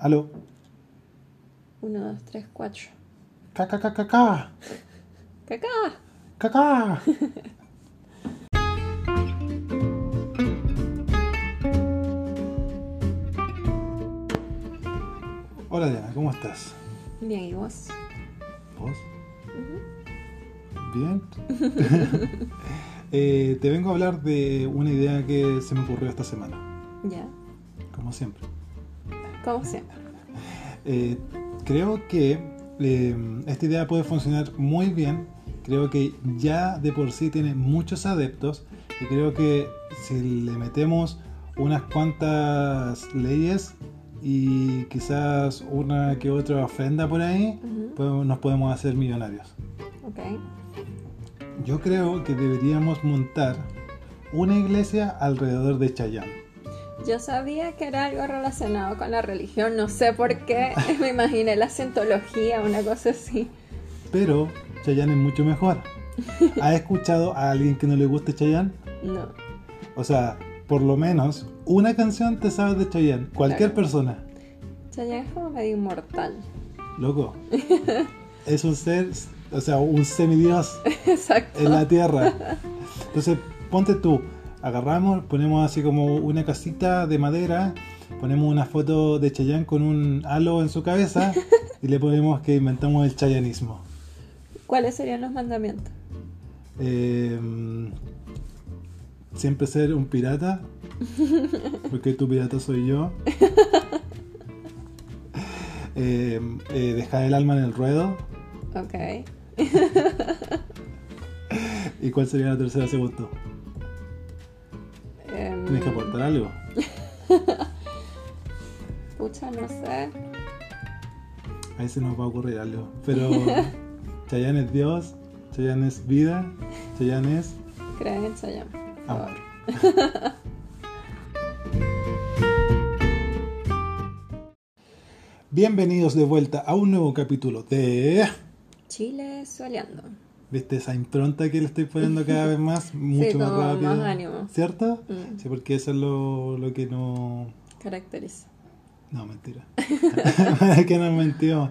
Aló. Uno, dos, tres, cuatro. Caca, caca, caca. ¡Cacá! Caca. Hola Diana, ¿cómo estás? Bien, ¿y vos? ¿Vos? Bien. Eh, te vengo a hablar de una idea que se me ocurrió esta semana, Ya. como siempre. Como siempre. Eh, creo que eh, esta idea puede funcionar muy bien. Creo que ya de por sí tiene muchos adeptos. Y creo que si le metemos unas cuantas leyes y quizás una que otra ofrenda por ahí, pues nos podemos hacer millonarios. Ok. Yo creo que deberíamos montar una iglesia alrededor de Chayanne. Yo sabía que era algo relacionado con la religión, no sé por qué. Me imaginé la cientología, una cosa así. Pero Chayanne es mucho mejor. ¿Has escuchado a alguien que no le guste Chayanne? No. O sea, por lo menos una canción te sabes de Chayanne. Cualquier Claro. persona. Chayanne es como medio inmortal. Loco. es un ser, o sea, un semidios Exacto. en la tierra. Entonces, ponte tú. Agarramos, ponemos así como una casita de madera, ponemos una foto de Chayanne con un halo en su cabeza y le ponemos que inventamos el chayanismo. ¿Cuáles serían los mandamientos? Eh, siempre ser un pirata, porque tu pirata soy yo. Eh, eh, dejar el alma en el ruedo. Ok. ¿Y cuál sería la tercera según Em, Tienes que aportar algo. Pucha, no sé. Ahí se nos va a ocurrir algo. Pero Chayanne es Dios, Chayanne es vida, Chayanne es Creen en Chayanne. amor. Bienvenidos de vuelta a un nuevo capítulo de... Chile soleando. ¿Viste esa impronta que le estoy poniendo cada vez más? Mucho más rápido. más ánimo. ¿Cierto? Mm, Sí, porque eso es lo, lo que no... caracteriza. No, mentira. que nos mentimos.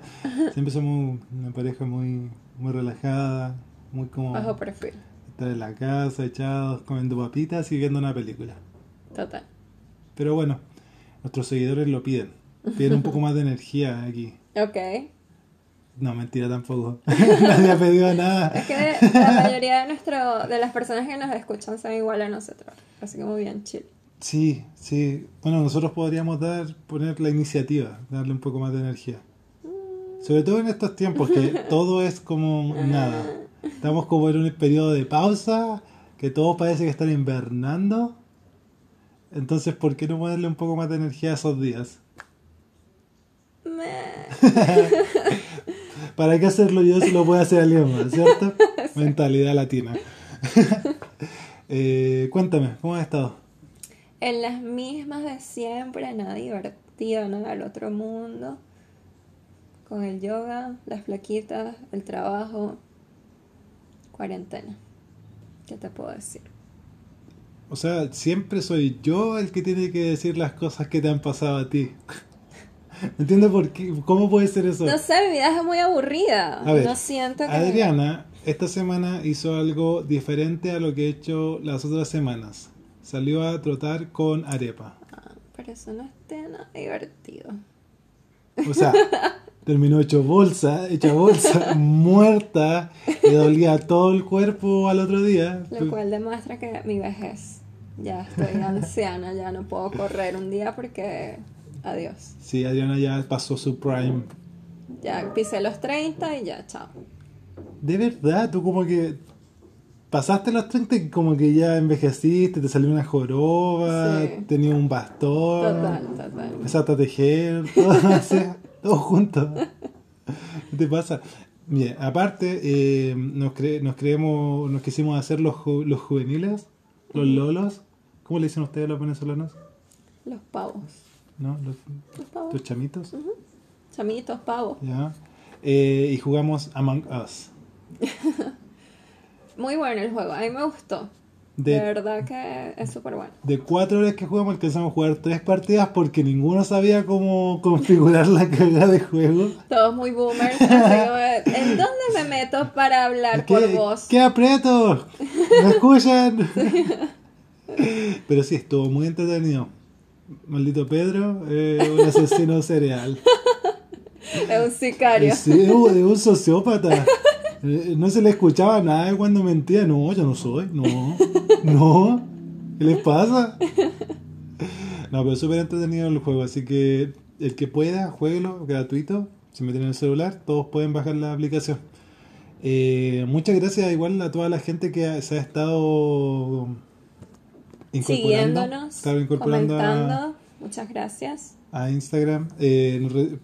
Siempre somos una pareja muy, muy relajada, muy como Bajo perfil. estar en la casa, echados, comiendo papitas y viendo una película. Total. Pero bueno, nuestros seguidores lo piden. Piden un poco más de energía aquí. Ok. No, mentira tampoco. Nadie ha pedido nada. Es que la mayoría de, nuestro, de las personas que nos escuchan son igual a nosotros. Así que muy bien, chill. Sí, sí. Bueno, nosotros podríamos dar, poner la iniciativa, darle un poco más de energía. Sobre todo en estos tiempos que todo es como nada. Estamos como en un periodo de pausa, que todo parece que están invernando. Entonces, ¿por qué no ponerle un poco más de energía a esos días? ¿Para qué hacerlo yo si lo puede hacer alguien más, cierto? Mentalidad latina. Eh, cuéntame, ¿cómo has estado? En las mismas de siempre, nada divertido, nada del otro mundo. Con el yoga, las flaquitas, el trabajo, cuarentena. ¿Qué te puedo decir? O sea, siempre soy yo el que tiene que decir las cosas que te han pasado a ti. ¿Me entiendes por qué? ¿Cómo puede ser eso? No sé, mi vida es muy aburrida. A ver, no siento que. Adriana esta semana hizo algo diferente a lo que he hecho las otras semanas. Salió a trotar con arepa. Ah, pero eso no es nada divertido. O sea, terminó hecho bolsa, hecha bolsa, muerta, le dolía todo el cuerpo al otro día. Lo cual demuestra que mi vejez. Ya estoy anciana, ya no puedo correr un día porque. Adiós. Sí, Adriana ya pasó su prime. Ya pisé los 30 y ya, chao. De verdad, tú como que pasaste los 30 y como que ya envejeciste, te salió una joroba, Sí. tenías un bastón, Total, total. empezaste a tejer, todo, todo junto. ¿Qué te pasa? Bien, aparte, eh, nos, cre- nos creemos, nos quisimos hacer los, ju- los juveniles, los lolos. ¿Cómo le dicen ustedes a los venezolanos? Los pavos. ¿No? Los, Los pavos. los chamitos. Chamitos, pavos. ¿Ya? Eh, y jugamos Among Us. Muy bueno el juego, a mí me gustó. De, De, verdad que es súper bueno. de cuatro horas que jugamos alcanzamos a jugar tres partidas porque ninguno sabía cómo configurar la carga de juego. Todos muy boomers. ¿En dónde me meto para hablar por ¿Qué, voz? ¿Qué aprieto? ¿Me escuchan? Pero sí, estuvo muy entretenido. Maldito Pedro, eh, un asesino serial. Es un sicario. Sí, es un es un sociópata. No se le escuchaba nada cuando mentía. No, yo no soy. No, no. ¿Qué les pasa? No, pero súper entretenido el juego. Así que el que pueda, jueguelo, gratuito. Si me tienen el celular, todos pueden bajar la aplicación. Eh, muchas gracias igual a toda la gente que se ha estado Siguiéndonos, claro, incorporando a, comentando. Muchas gracias. a Instagram. Eh,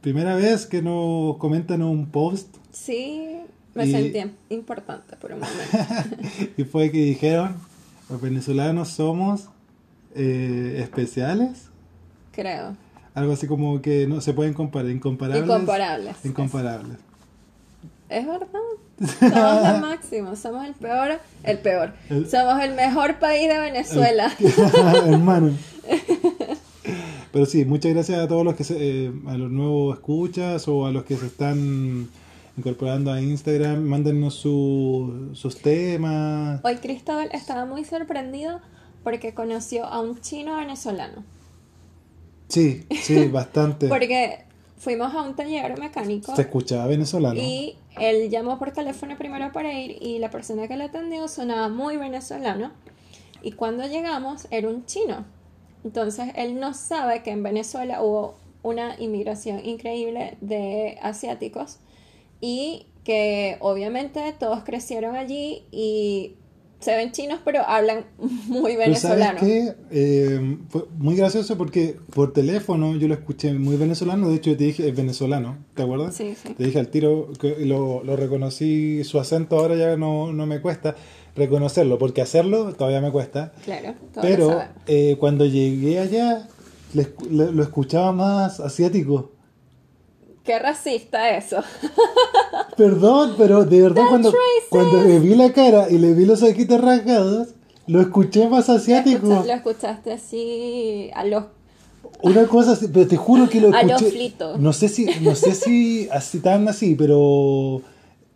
primera vez que nos comentan un post Sí, me Y- sentí importante por un momento. y fue que dijeron, los venezolanos somos eh, especiales. Creo. Algo así como que no se pueden comparar, incomparables. Incomparables. Incomparables. Es verdad. Somos lo máximo. Somos el peor. El peor. El- Somos el mejor país de Venezuela. Hermano. Pero sí, muchas gracias a todos los que se, eh, a los nuevos escuchas o a los que se están incorporando a Instagram, mándennos su- sus temas. Hoy Cristóbal estaba muy sorprendido porque conoció a un chino venezolano. Sí, sí, bastante. Porque fuimos a un taller mecánico Se escuchaba venezolano. y él llamó por teléfono primero para ir y la persona que le atendió sonaba muy venezolano y cuando llegamos era un chino. Entonces él no sabe que en Venezuela hubo una inmigración increíble de asiáticos y que obviamente todos crecieron allí y se ven chinos pero hablan muy ¿sabes venezolano. qué? Eh, fue muy gracioso porque por teléfono yo lo escuché muy venezolano. De hecho, yo te dije, es venezolano, ¿te acuerdas? Sí, sí. Te dije al tiro, que lo, lo reconocí, su acento ahora ya no, no me cuesta reconocerlo, porque hacerlo todavía me cuesta. Claro, Pero eh, cuando llegué allá, le- lo escuchaba más asiático. Qué racista eso. Perdón, pero de verdad cuando, cuando le vi la cara y le vi los ojitos rasgados, lo escuché más asiático. Escucha- lo escuchaste así a los Una cosa así, pero te juro que lo A escuché. los flitos. No sé si, no sé si así tan así, pero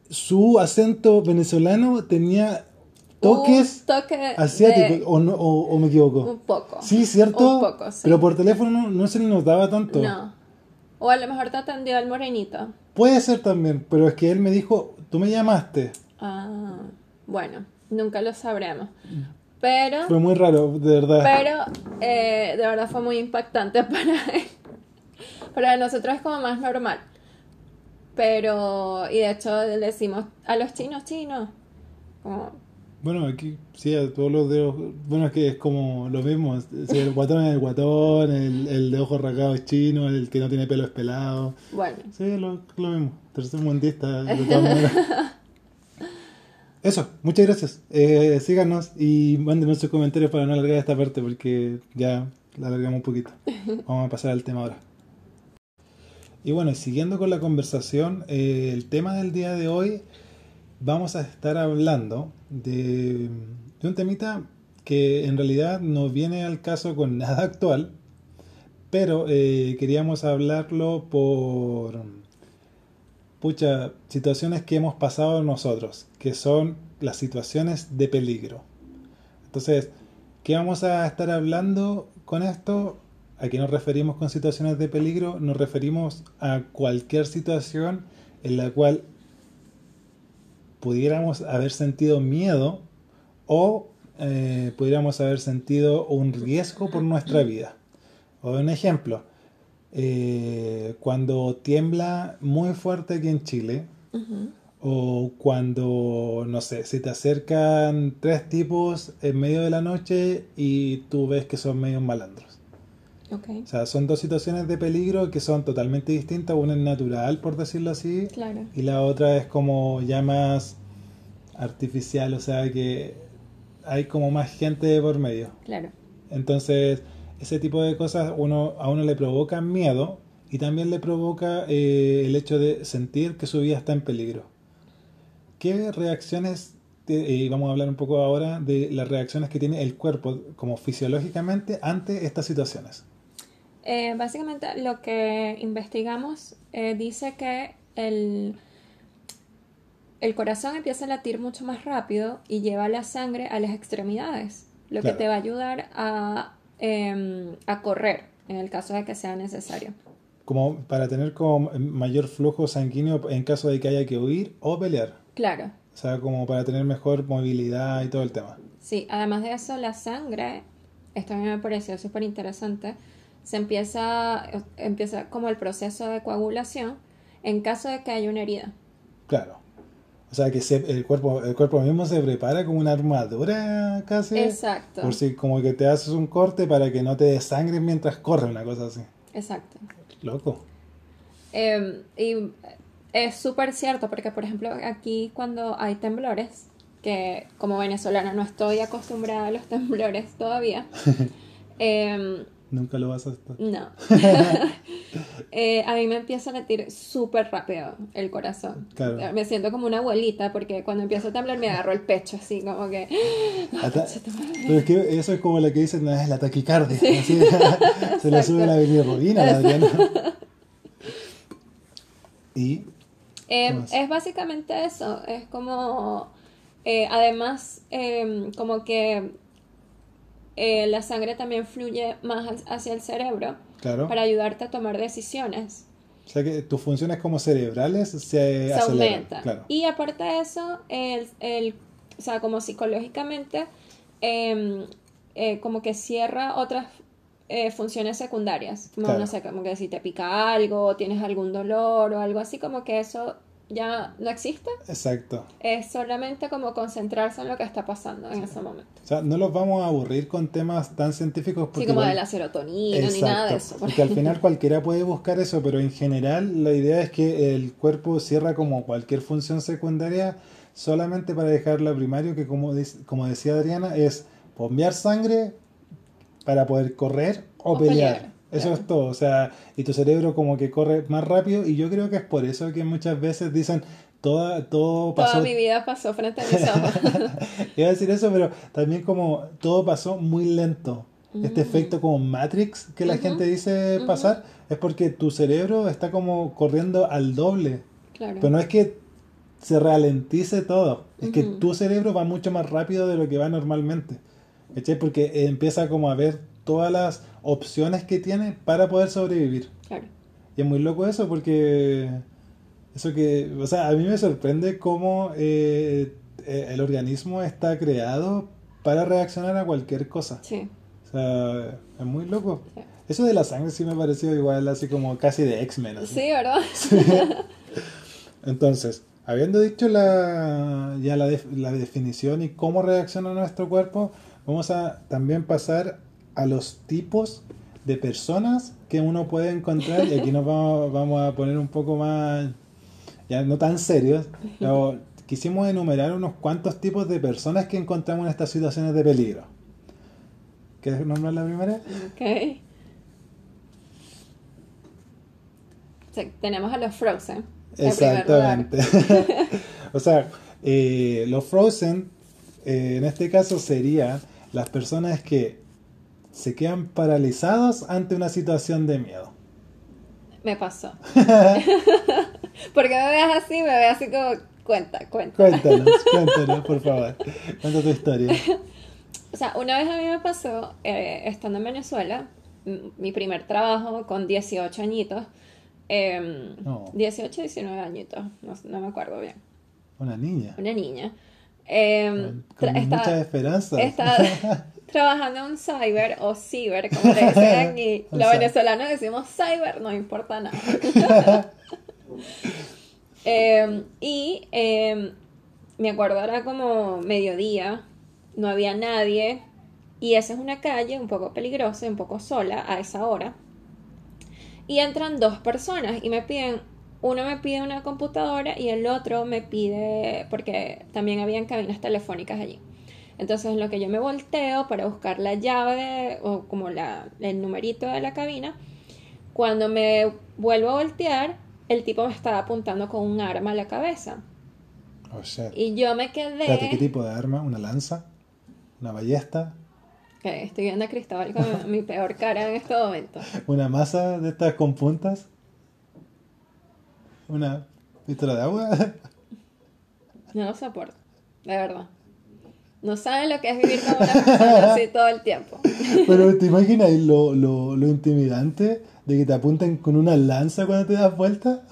su acento venezolano tenía toques toque asiáticos, de- o, no, o, o me equivoco. un poco. Sí, ¿cierto? Un poco, sí. Pero por teléfono no, no se le notaba tanto. No. O a lo mejor te atendió el morenito. Puede ser también, pero es que él me dijo, tú me llamaste. Ah, bueno, nunca lo sabremos. Pero, Fue muy raro, de verdad. pero eh, de verdad fue muy impactante para él. Para nosotros es como más normal. Pero, y de hecho le decimos a los chinos chinos. Como, Bueno, aquí sí, a todos los dedos. Bueno, es que es como lo mismo. El guatón es el guatón, el, el de ojos rasgados es chino, el que no tiene pelo es pelado. bueno, Sí, lo, lo mismo. Tercer mundista, de todas maneras. Eso, muchas gracias. Eh, síganos y mándenos sus comentarios para no alargar esta parte porque ya la alargamos un poquito. Vamos a pasar al tema ahora. Y bueno, siguiendo con la conversación, eh, el tema del día de hoy vamos a estar hablando de, un temita que en realidad no viene al caso con nada actual, pero eh, queríamos hablarlo por pucha, situaciones que hemos pasado nosotros, que son las situaciones de peligro. Entonces, ¿qué vamos a estar hablando con esto? ¿A qué nos referimos con situaciones de peligro? Nos referimos a cualquier situación en la cual pudiéramos haber sentido miedo o eh, pudiéramos haber sentido un riesgo por nuestra vida. O un ejemplo, eh, cuando tiembla muy fuerte aquí en Chile, o cuando, no sé, se te acercan tres tipos en medio de la noche y tú ves que son medios malandros. O sea, son dos situaciones de peligro que son totalmente distintas. Una es natural, por decirlo así, claro, y la otra es como ya más artificial, o sea que hay como más gente por medio. claro, Entonces, ese tipo de cosas uno, a uno le provoca miedo y también le provoca eh, el hecho de sentir que su vida está en peligro. ¿Qué reacciones y vamos a hablar un poco ahora de las reacciones que tiene el cuerpo como fisiológicamente ante estas situaciones. Eh, básicamente lo que investigamos eh, dice que el, el corazón empieza a latir mucho más rápido y lleva la sangre a las extremidades, lo Claro. que te va a ayudar a, em, a correr en el caso de que sea necesario. Como para tener como mayor flujo sanguíneo en caso de que haya que huir o pelear. Claro, O sea, como para tener mejor movilidad y todo el tema. sí, además de eso, la sangre, esto a mí me pareció súper interesante, se empieza, empieza como el proceso de coagulación en caso de que haya una herida. Claro. O sea, que se- el, cuerpo, el cuerpo mismo se prepara como una armadura casi. Exacto. Por si como que te haces un corte para que no te desangres mientras corre, una cosa así. Exacto. Loco. Eh, y es súper cierto porque, por ejemplo, aquí cuando hay temblores, que como venezolana no estoy acostumbrada a los temblores todavía, eh, Nunca lo vas a estar. no. Eh, a mí me empieza a latir súper rápido el corazón. Claro. Me siento como una abuelita porque cuando empiezo a temblar me agarro el pecho así como que... Ata- Pero es que eso es como lo que dicen, no, es la taquicardia. así, se le sube la bilirrubina a la Adriana. Y Eh, es básicamente eso, es como, eh, además, eh, como que eh, la sangre también fluye más hacia el cerebro claro. para ayudarte a tomar decisiones, O sea que tus funciones como cerebrales se, se aceleran. aumenta. Claro. Y aparte de eso, el, el- o sea, como psicológicamente, eh, eh, como que cierra otras eh, funciones secundarias, como Claro. no sé, como que si te pica algo, tienes algún dolor o algo así, como que eso ya no existe. Exacto. Es solamente como concentrarse en lo que está pasando en ese momento. O sea, no los vamos a aburrir con temas tan científicos porque Así como igual- de la serotonina ni nada de eso. Porque al final cualquiera puede buscar eso, pero en general la idea es que el cuerpo cierra como cualquier función secundaria solamente para dejar la primario, que como, dice- como decía Adriana, es bombear sangre para poder correr o, O pelear. pelear, Eso claro. es todo, o sea, y tu cerebro como que corre más rápido y yo creo que es por eso que muchas veces dicen toda, todo pasó Toda mi vida pasó frente a mis ojos. Iba a decir eso, pero también como todo pasó muy lento. Este efecto como Matrix que la gente dice pasar es porque tu cerebro está como corriendo al doble. claro. Pero no es que se ralentice todo, es que Ujú. tu cerebro va mucho más rápido de lo que va normalmente. ¿Cachai? Porque empieza como a ver todas las opciones que tiene para poder sobrevivir. claro. Y es muy loco eso porque eso que, o sea, a mí me sorprende cómo eh, eh, el organismo está creado para reaccionar a cualquier cosa. Sí. O sea, es muy loco. Sí. Eso de la sangre sí me pareció igual así como casi de X-Men. Sí, ¿verdad? Entonces, habiendo dicho la, ya la, def- la definición y cómo reacciona nuestro cuerpo, vamos a también pasar a los tipos de personas que uno puede encontrar. Y aquí nos vamos, vamos a poner un poco más, ya no tan serios, pero quisimos enumerar unos cuantos tipos de personas que encontramos en estas situaciones de peligro. ¿Quieres nombrar la primera? Ok. Tenemos a los Frozen. Exactamente. o sea, eh, los Frozen, eh, en este caso, serían las personas que se quedan paralizados ante una situación de miedo. Me pasó. Porque me veas así, me veas así como, cuenta, cuenta. Cuéntanos, cuéntanos, por favor. Cuenta tu historia. O sea, una vez a mí me pasó, eh, estando en Venezuela, mi primer trabajo con 18 añitos, em, No. 18, 19 añitos, no, no me acuerdo bien, Una niña. una niña. em, Con tra- muchas esperanzas. estaba trabajando en un cyber o ciber, como le dicen aquí. Los venezolanos decimos cyber, no importa nada. Em, y em, me acuerdo era como mediodía, no había nadie, y esa es una calle un poco peligrosa, un poco sola a esa hora. Y entran dos personas y me piden, uno me pide una computadora y el otro me pide, porque también habían cabinas telefónicas allí. Entonces en lo que yo me volteo para buscar la llave o como la, el numerito de la cabina, cuando me vuelvo a voltear, el tipo me estaba apuntando con un arma a la cabeza. Oh, shit. Y yo me quedé... Espérate, ¿qué tipo de arma? ¿Una lanza? ¿Una ballesta? Ok, estoy viendo a Cristóbal con mi peor cara en este momento. ¿Una masa de estas con puntas? ¿Una pistola de agua? No lo soporto, de verdad. No saben lo que es vivir con una persona así todo el tiempo. Pero te imaginas lo, lo, lo intimidante de que te apunten con una lanza cuando te das vuelta?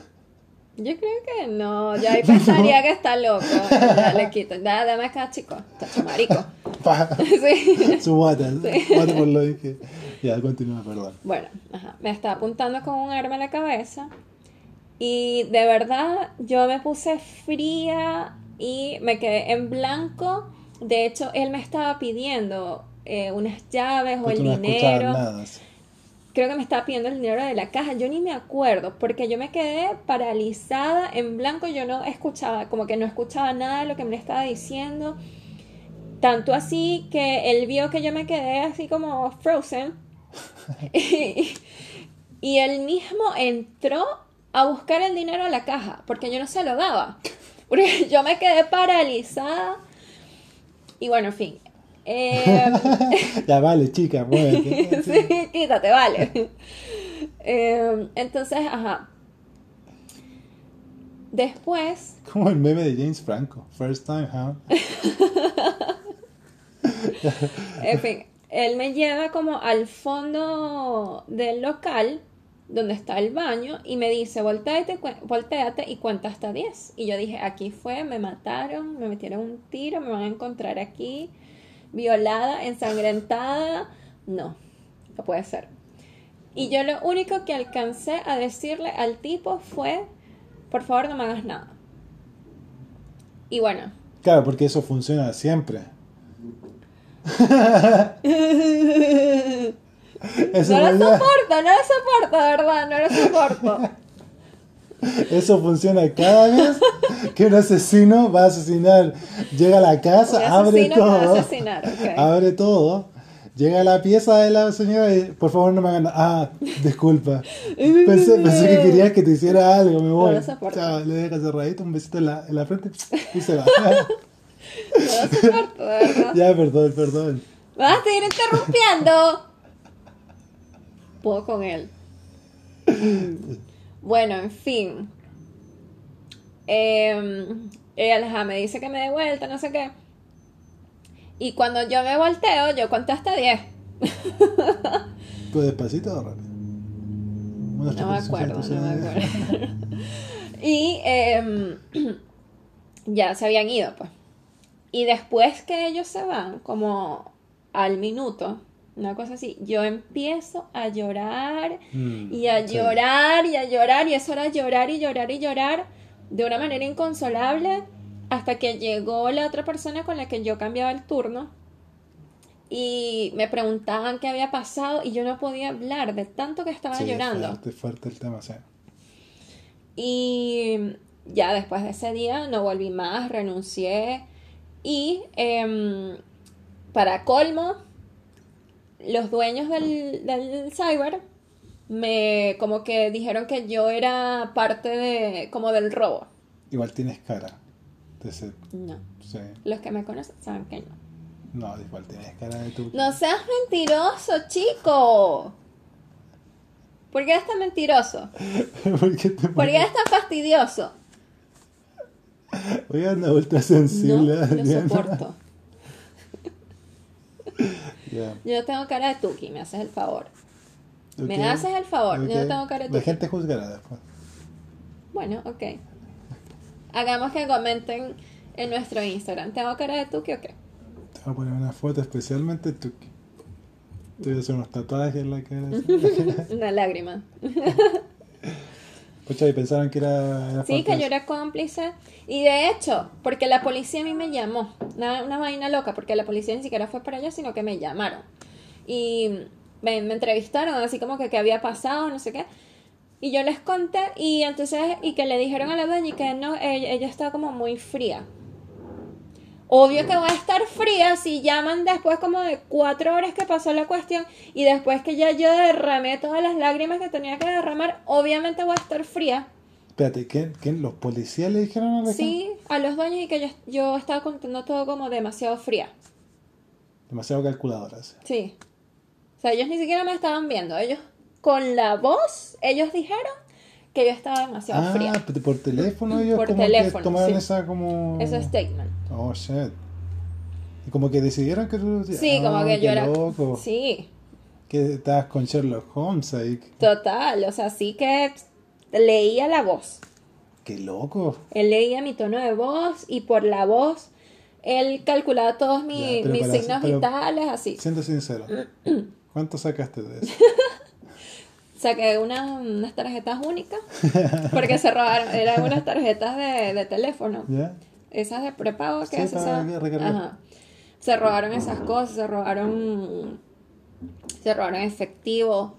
Yo creo que no, ya ahí pensaría que está loco. Ya le quito. Ya, dame acá, chico. Está chamarico. Pa, Sí. Su guata, guata por lo dije. Ya, continúa, perdón. Bueno, ajá, me está apuntando con un arma en la cabeza. Y de verdad, yo me puse fría y me quedé en blanco. De hecho, él me estaba pidiendo eh, unas llaves o el no dinero. nada. Creo que me estaba pidiendo el dinero de la caja. Yo ni me acuerdo, porque yo me quedé paralizada en blanco. Yo no escuchaba, como que no escuchaba nada de lo que me estaba diciendo. Tanto así que él vio que yo me quedé así como frozen. y, y él mismo entró a buscar el dinero a la caja, porque yo no se lo daba. Porque yo me quedé paralizada. Y bueno, en fin. Eh, Ya vale, chica, muévete. sí, quítate, vale. Eh, entonces, ajá. Después, Como el meme de James Franco. First time, huh? en fin, él me lleva como al fondo del local donde está el baño y me dice, volteate, volteate y cuenta hasta 10. Y yo dije, aquí fue, me mataron, me metieron un tiro, me van a encontrar aquí, violada, ensangrentada. No, no puede ser. Y yo lo único que alcancé a decirle al tipo fue, por favor no me hagas nada. Y bueno, Claro, porque eso funciona siempre. Eso, no lo funciona, soporto, no lo soporto, de verdad, no lo soporto. eso funciona cada vez que un asesino va a asesinar. Llega a la casa, Un abre todo. asesinar. Abre todo. Llega a la pieza de la señora y por favor no me hagan. Ah, disculpa. Pensé, pensé que querías que te hiciera algo, me voy. lo soporto. Chao, le dejas cerradito, un besito en la, en la frente y se va. No lo soporto, de verdad. ya, perdón, perdón. ¿Me vas a seguir interrumpiendo? Puedo con él. Bueno, en fin. Eh, él ajá, me dice que me dé vuelta, no sé qué. Y cuando yo me volteo, yo conté hasta 10. ¿Tú despacito o rápido? No me acuerdo, no me acuerdo. y em, ya se habían ido, pues. Y después que ellos se van, como al minuto, una cosa así, yo empiezo a llorar Mm, y a sí. llorar y a llorar y eso era llorar y llorar y llorar de una manera inconsolable hasta que llegó la otra persona con la que yo cambiaba el turno y me preguntaban qué había pasado y yo no podía hablar de tanto que estaba Sí, llorando. fuerte, fuerte el tema, sí. Y ya después de ese día no volví más, renuncié. Y em, para colmo, los dueños del, del cyber me como que dijeron que yo era parte de como del robo. Igual tienes cara. de ese- No, sí. los que me conocen saben que no. No, igual tienes cara de tu. No seas mentiroso, chico. ¿Por qué eres tan mentiroso? ¿Por qué te ¿Por qué eres tan fastidioso? Oye, anda ultra No sensible. lo Adriana. soporto. Yo tengo cara de Tuki, me haces el favor. Me haces el favor, yo no Ok. tengo cara de La Tuki. gente juzgará después. Bueno, ok. Hagamos que comenten en nuestro Instagram. ¿Tengo cara de Tuki o qué? Te voy a poner una foto especialmente tú. Te voy a hacer unos tatuajes en la cara. Una lágrima. Pucha, y pensaron que era. era Sí, que yo era cómplice. Y de hecho, porque la policía a mí me llamó. Una, una vaina loca, porque la policía ni siquiera fue para allá, sino que me llamaron. Y me, me entrevistaron, así como que qué había pasado, no sé qué. Y yo les conté, y entonces, y que le dijeron a la dueña y que no, ella, ella está como muy fría. Obvio que va a estar fría si llaman después como de cuatro horas que pasó la cuestión y después que ya yo derramé todas las lágrimas que tenía que derramar, obviamente voy a estar fría Espérate, ¿qué, qué, los policías le dijeron a la? Sí, a los dueños y que yo, yo estaba contando todo como demasiado fría. Demasiado calculadoras. Sí. O sea, ellos ni siquiera me estaban viendo. Ellos, con la voz, ellos dijeron que yo estaba demasiado Ah, fría. por teléfono ellos Por como teléfono, que tomaron sí. esa como... Ese statement. Oh, shit. Y como que decidieron que tú... Sí, como Ah, que yo era. loco. Sí, Que estabas con Sherlock Holmes ahí. total. O sea, sí que leía la voz. Qué loco. Él leía mi tono de voz y por la voz él calculaba todos mi- Ya, mis signos vitales, así. Siendo sincero. ¿Cuánto sacaste de eso? Saqué unas, unas tarjetas únicas porque se robaron, eran unas tarjetas de, de teléfono. Esas de prepago que Sí, se. Ajá. Robaron esas cosas, se robaron. Se robaron efectivo.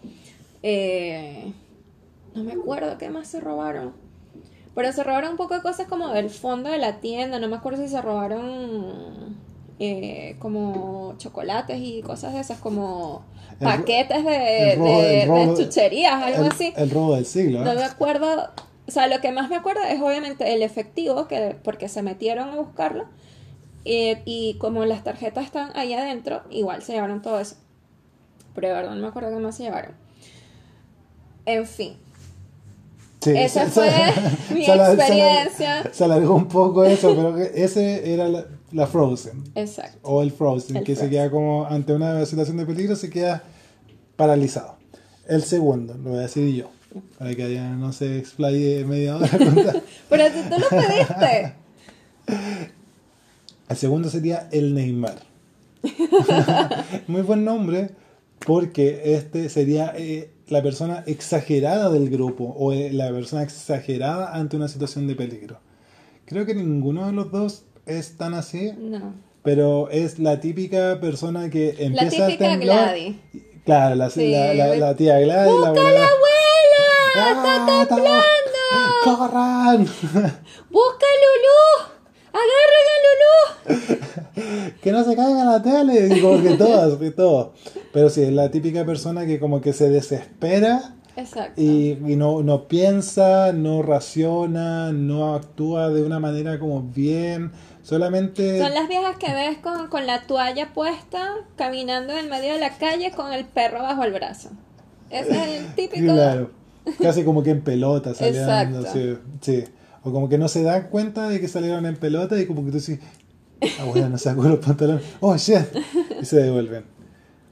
eh, no me acuerdo qué más se robaron. Pero se robaron un poco de cosas como del fondo de la tienda. No me acuerdo si se robaron eh, como chocolates y cosas de esas, como paquetes de, robo- de- robo- de chucherías, algo el, así. El robo del siglo. ¿eh? No me acuerdo, o sea, lo que más me acuerdo es obviamente el efectivo, que porque se metieron a buscarlo, y como las tarjetas están ahí adentro, igual se llevaron todo eso. Pero de verdad no me acuerdo qué más se llevaron. En fin, Sí, esa se- fue se- mi se experiencia. Se alargó un poco eso, pero que ese era la, la Frozen. exacto. O el Frozen, El que se queda como ante una situación de peligro, se queda paralizado. El segundo, lo voy a decir yo, para que no se explaye media hora. Pero si tú lo pediste. El segundo sería el Neymar. Muy buen nombre, porque este sería eh, la persona exagerada del grupo o eh, la persona exagerada ante una situación de peligro. Creo que ninguno de los dos es tan así, No. pero es la típica persona que La empieza a típica temblar. Gladys. Claro, la, Sí. la, la- la tía Gladys. la ¡Busca a la abuela! ¡Ah, está- ¡Corran! ¡Busca a Lulú! ¡Agarren a Lulú! que no se caiga la tele, y como que todas, que todo. Pero sí, es la típica persona que como que se desespera Exacto. y, y no, no piensa, no raciona, no actúa de una manera como bien, solamente... Son las viejas que ves con, con la toalla puesta, caminando en el medio de la calle con el perro bajo el brazo. Ese es el típico. Claro, casi como que en pelota saliendo, Exacto. sí, sí. O como que no se dan cuenta de que salieron en pelota y como que tú dices, ah, bueno, no sacó los pantalones, oh, shit, y se devuelven.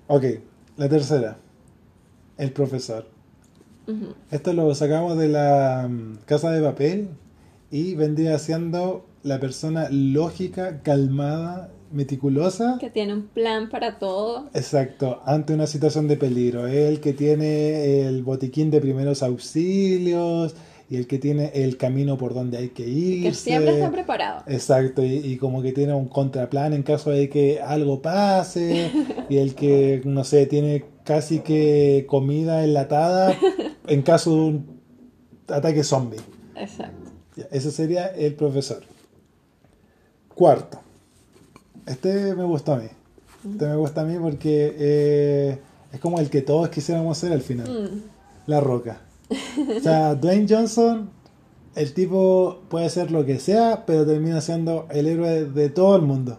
Ok, la tercera, el profesor. Esto lo sacamos de la mm, casa de papel y vendría siendo la persona lógica, calmada, meticulosa. Que tiene un plan para todo. Exacto, ante una situación de peligro. El que tiene el botiquín de primeros auxilios y el que tiene el camino por donde hay que ir. Que siempre está preparado. Exacto, y, y como que tiene un contraplan en caso de que algo pase, y el que, no sé, tiene casi que comida enlatada en caso de un ataque zombie. Exacto. Ese sería el profesor. Cuarto. Este me gustó a mí. Este me gusta a mí porque eh, es como el que todos quisiéramos ser al final. Mm, La roca. O sea, Dwayne Johnson, el tipo puede ser lo que sea, pero termina siendo el héroe de todo el mundo.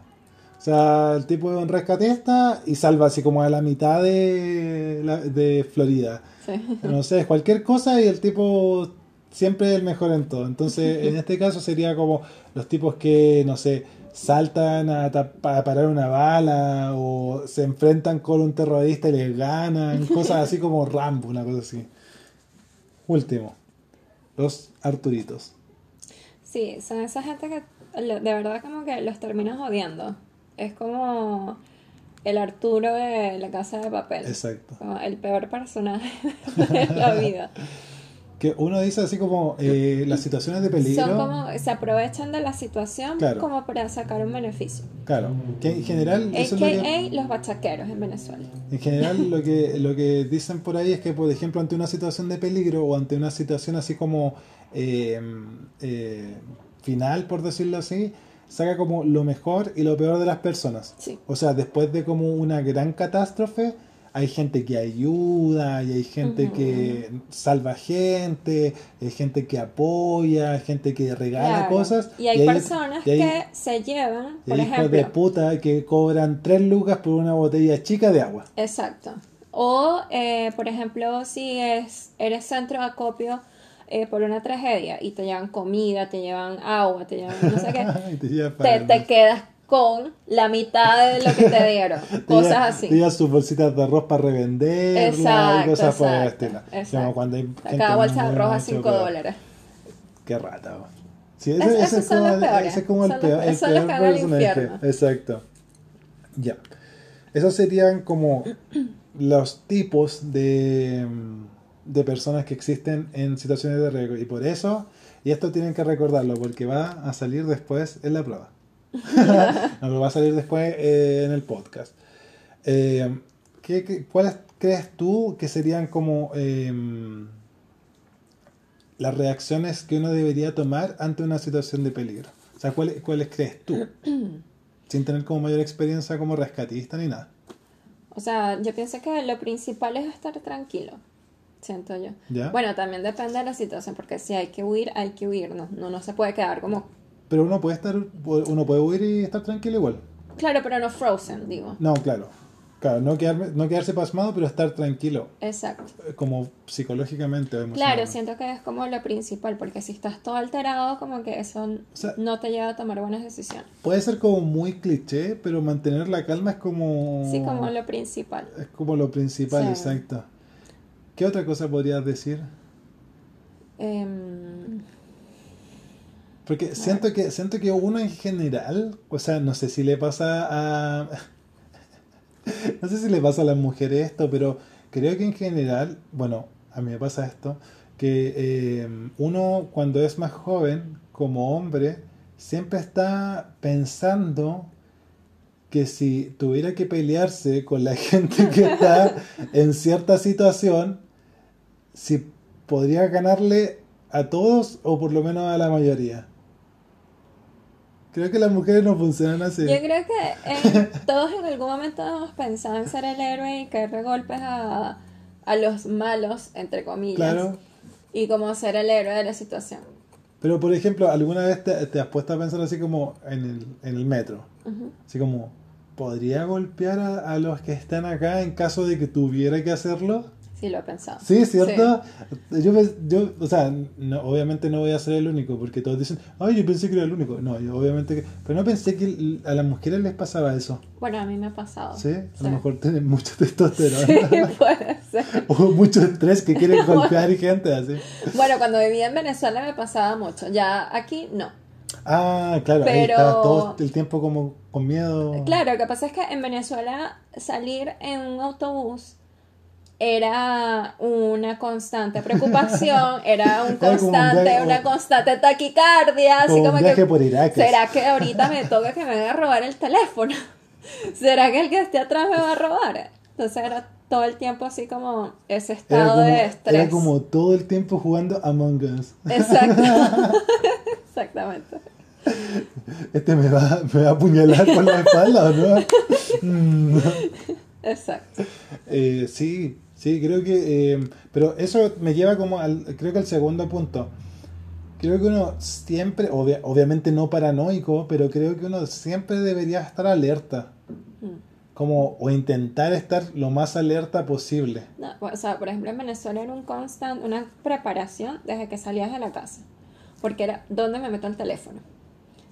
O sea, el tipo es un rescatista y salva así como a la mitad de, de Florida. sí. No sé, es cualquier cosa y el tipo siempre el mejor en todo. Entonces, en este caso sería como los tipos que, no sé, saltan a, a parar una bala o se enfrentan con un terrorista y les ganan, cosas así como Rambo, una cosa así. Último, los Arturitos. Sí, son esa gente que de verdad como que los terminas odiando. Es como el Arturo de la casa de papel. Exacto. Como el peor personaje de la vida. Que uno dice así como eh, las situaciones de peligro. Son como, se aprovechan de la situación Claro. como para sacar un beneficio. Claro, que en general eso es lo que- AKA los bachaqueros en Venezuela. En general lo que, lo que dicen por ahí es que, por ejemplo, ante una situación de peligro o ante una situación así como eh, eh, final, por decirlo así, saca como lo mejor y lo peor de las personas. Sí. O sea, después de como una gran catástrofe, hay gente que ayuda, y hay gente que salva gente, hay gente que apoya, hay gente que regala Claro. cosas. Y hay hay- personas y hay- que se llevan, por hay hijos ejemplo. de puta que cobran 3 lucas por una botella chica de agua. Exacto. O, eh, por ejemplo, si es, eres centro de acopio eh, por una tragedia y te llevan comida, te llevan agua, te llevan no sé qué, te te, te quedas con la mitad de lo que te dieron. Cosas así. Llevas sus bolsitas de arroz para revenderla Exacto, y cosas por el estilo. exacto. Como cuando hay gente Cada bolsa de arroz a mucho 5 peor. dólares. Qué rata. Sí, Es- ese, ese esos es como, el- ese es como el Son peor, el peor personaje. Exacto. Ya. Esos serían como los tipos de, de personas que existen en situaciones de riesgo. Y por eso, y esto tienen que recordarlo, porque va a salir después en la prueba. no, pero va a salir después eh, en el podcast. Eh, ¿qué, qué- cuáles crees tú que serían como em, las reacciones que uno debería tomar ante una situación de peligro? O sea, ¿cuáles, cuáles crees tú? Sin tener como mayor experiencia como rescatista ni nada. O sea, yo pienso que lo principal es estar tranquilo, siento yo. ¿Ya? Bueno, también depende de la situación, porque si hay que huir, hay que huir, no, no, no se puede quedar como... Pero uno puede estar, uno puede huir y estar tranquilo igual. Claro, pero no frozen, digo. No, claro. Claro, no, quedarme, no quedarse pasmado, pero estar tranquilo, Exacto. eh, como psicológicamente Claro, siento que es como lo principal, porque si estás todo alterado, como que eso sea- no te lleva a tomar buenas decisiones. Puede ser como muy cliché, pero mantener la calma es como... Sí, como lo principal. Es como lo principal, Sí. exacto. ¿Qué otra cosa podrías decir? Em, Porque siento que, siento que uno en general, o sea, no sé si le pasa a... no sé si le pasa a las mujeres esto, pero creo que en general, bueno, a mí me pasa esto, que eh, uno cuando es más joven, como hombre, siempre está pensando que si tuviera que pelearse con la gente que está en cierta situación, si podría ganarle a todos o por lo menos a la mayoría. Creo que las mujeres no funcionan así. Yo creo que todos en algún momento hemos pensado en ser el héroe y caerle golpes a, a los malos, entre comillas. Claro. Y como ser el héroe de la situación. Pero por ejemplo, ¿alguna vez te, te has puesto a pensar así como en el, en el metro? Así como, ¿podría golpear a, a los que están acá en caso de que tuviera que hacerlo? Sí, lo he pensado. Sí, ¿cierto? Yo, pens- yo, o sea, no, obviamente no voy a ser el único, porque todos dicen, ay, yo pensé que era el único. No, yo obviamente que... Pero no pensé que a las mujeres les pasaba eso. Bueno, a mí me ha pasado. ¿Sí? A Sí. lo mejor tienen mucho testosterona. Sí, puede ser. o mucho estrés que quieren golpear gente así. Bueno, cuando vivía en Venezuela me pasaba mucho. Ya aquí no. Ah, claro, ahí Pero- estabas todo el tiempo como con miedo. Claro, lo que pasa es que en Venezuela salir en un autobús era una constante preocupación, era un constante, una constante taquicardia, así Como que por. ¿será que ahorita me toca que me venga a robar el teléfono? ¿Será que el que esté atrás me va a robar? Entonces era todo el tiempo así como ese estado como, de estrés. era como todo el tiempo jugando Among Us. Exacto. Exactamente. Este me va, me va a apuñalar por la espalda, ¿o no? Mm. Exacto. Eh, sí, sí, creo que... eh, pero eso me lleva como al... Creo que al segundo punto. Creo que uno siempre, obvia- obviamente no paranoico, pero creo que uno siempre debería estar alerta. Mm. Como, o intentar estar lo más alerta posible. No, o sea, por ejemplo, en Venezuela era un constant, una preparación desde que salías de la casa. Porque era, ¿dónde me meto el teléfono?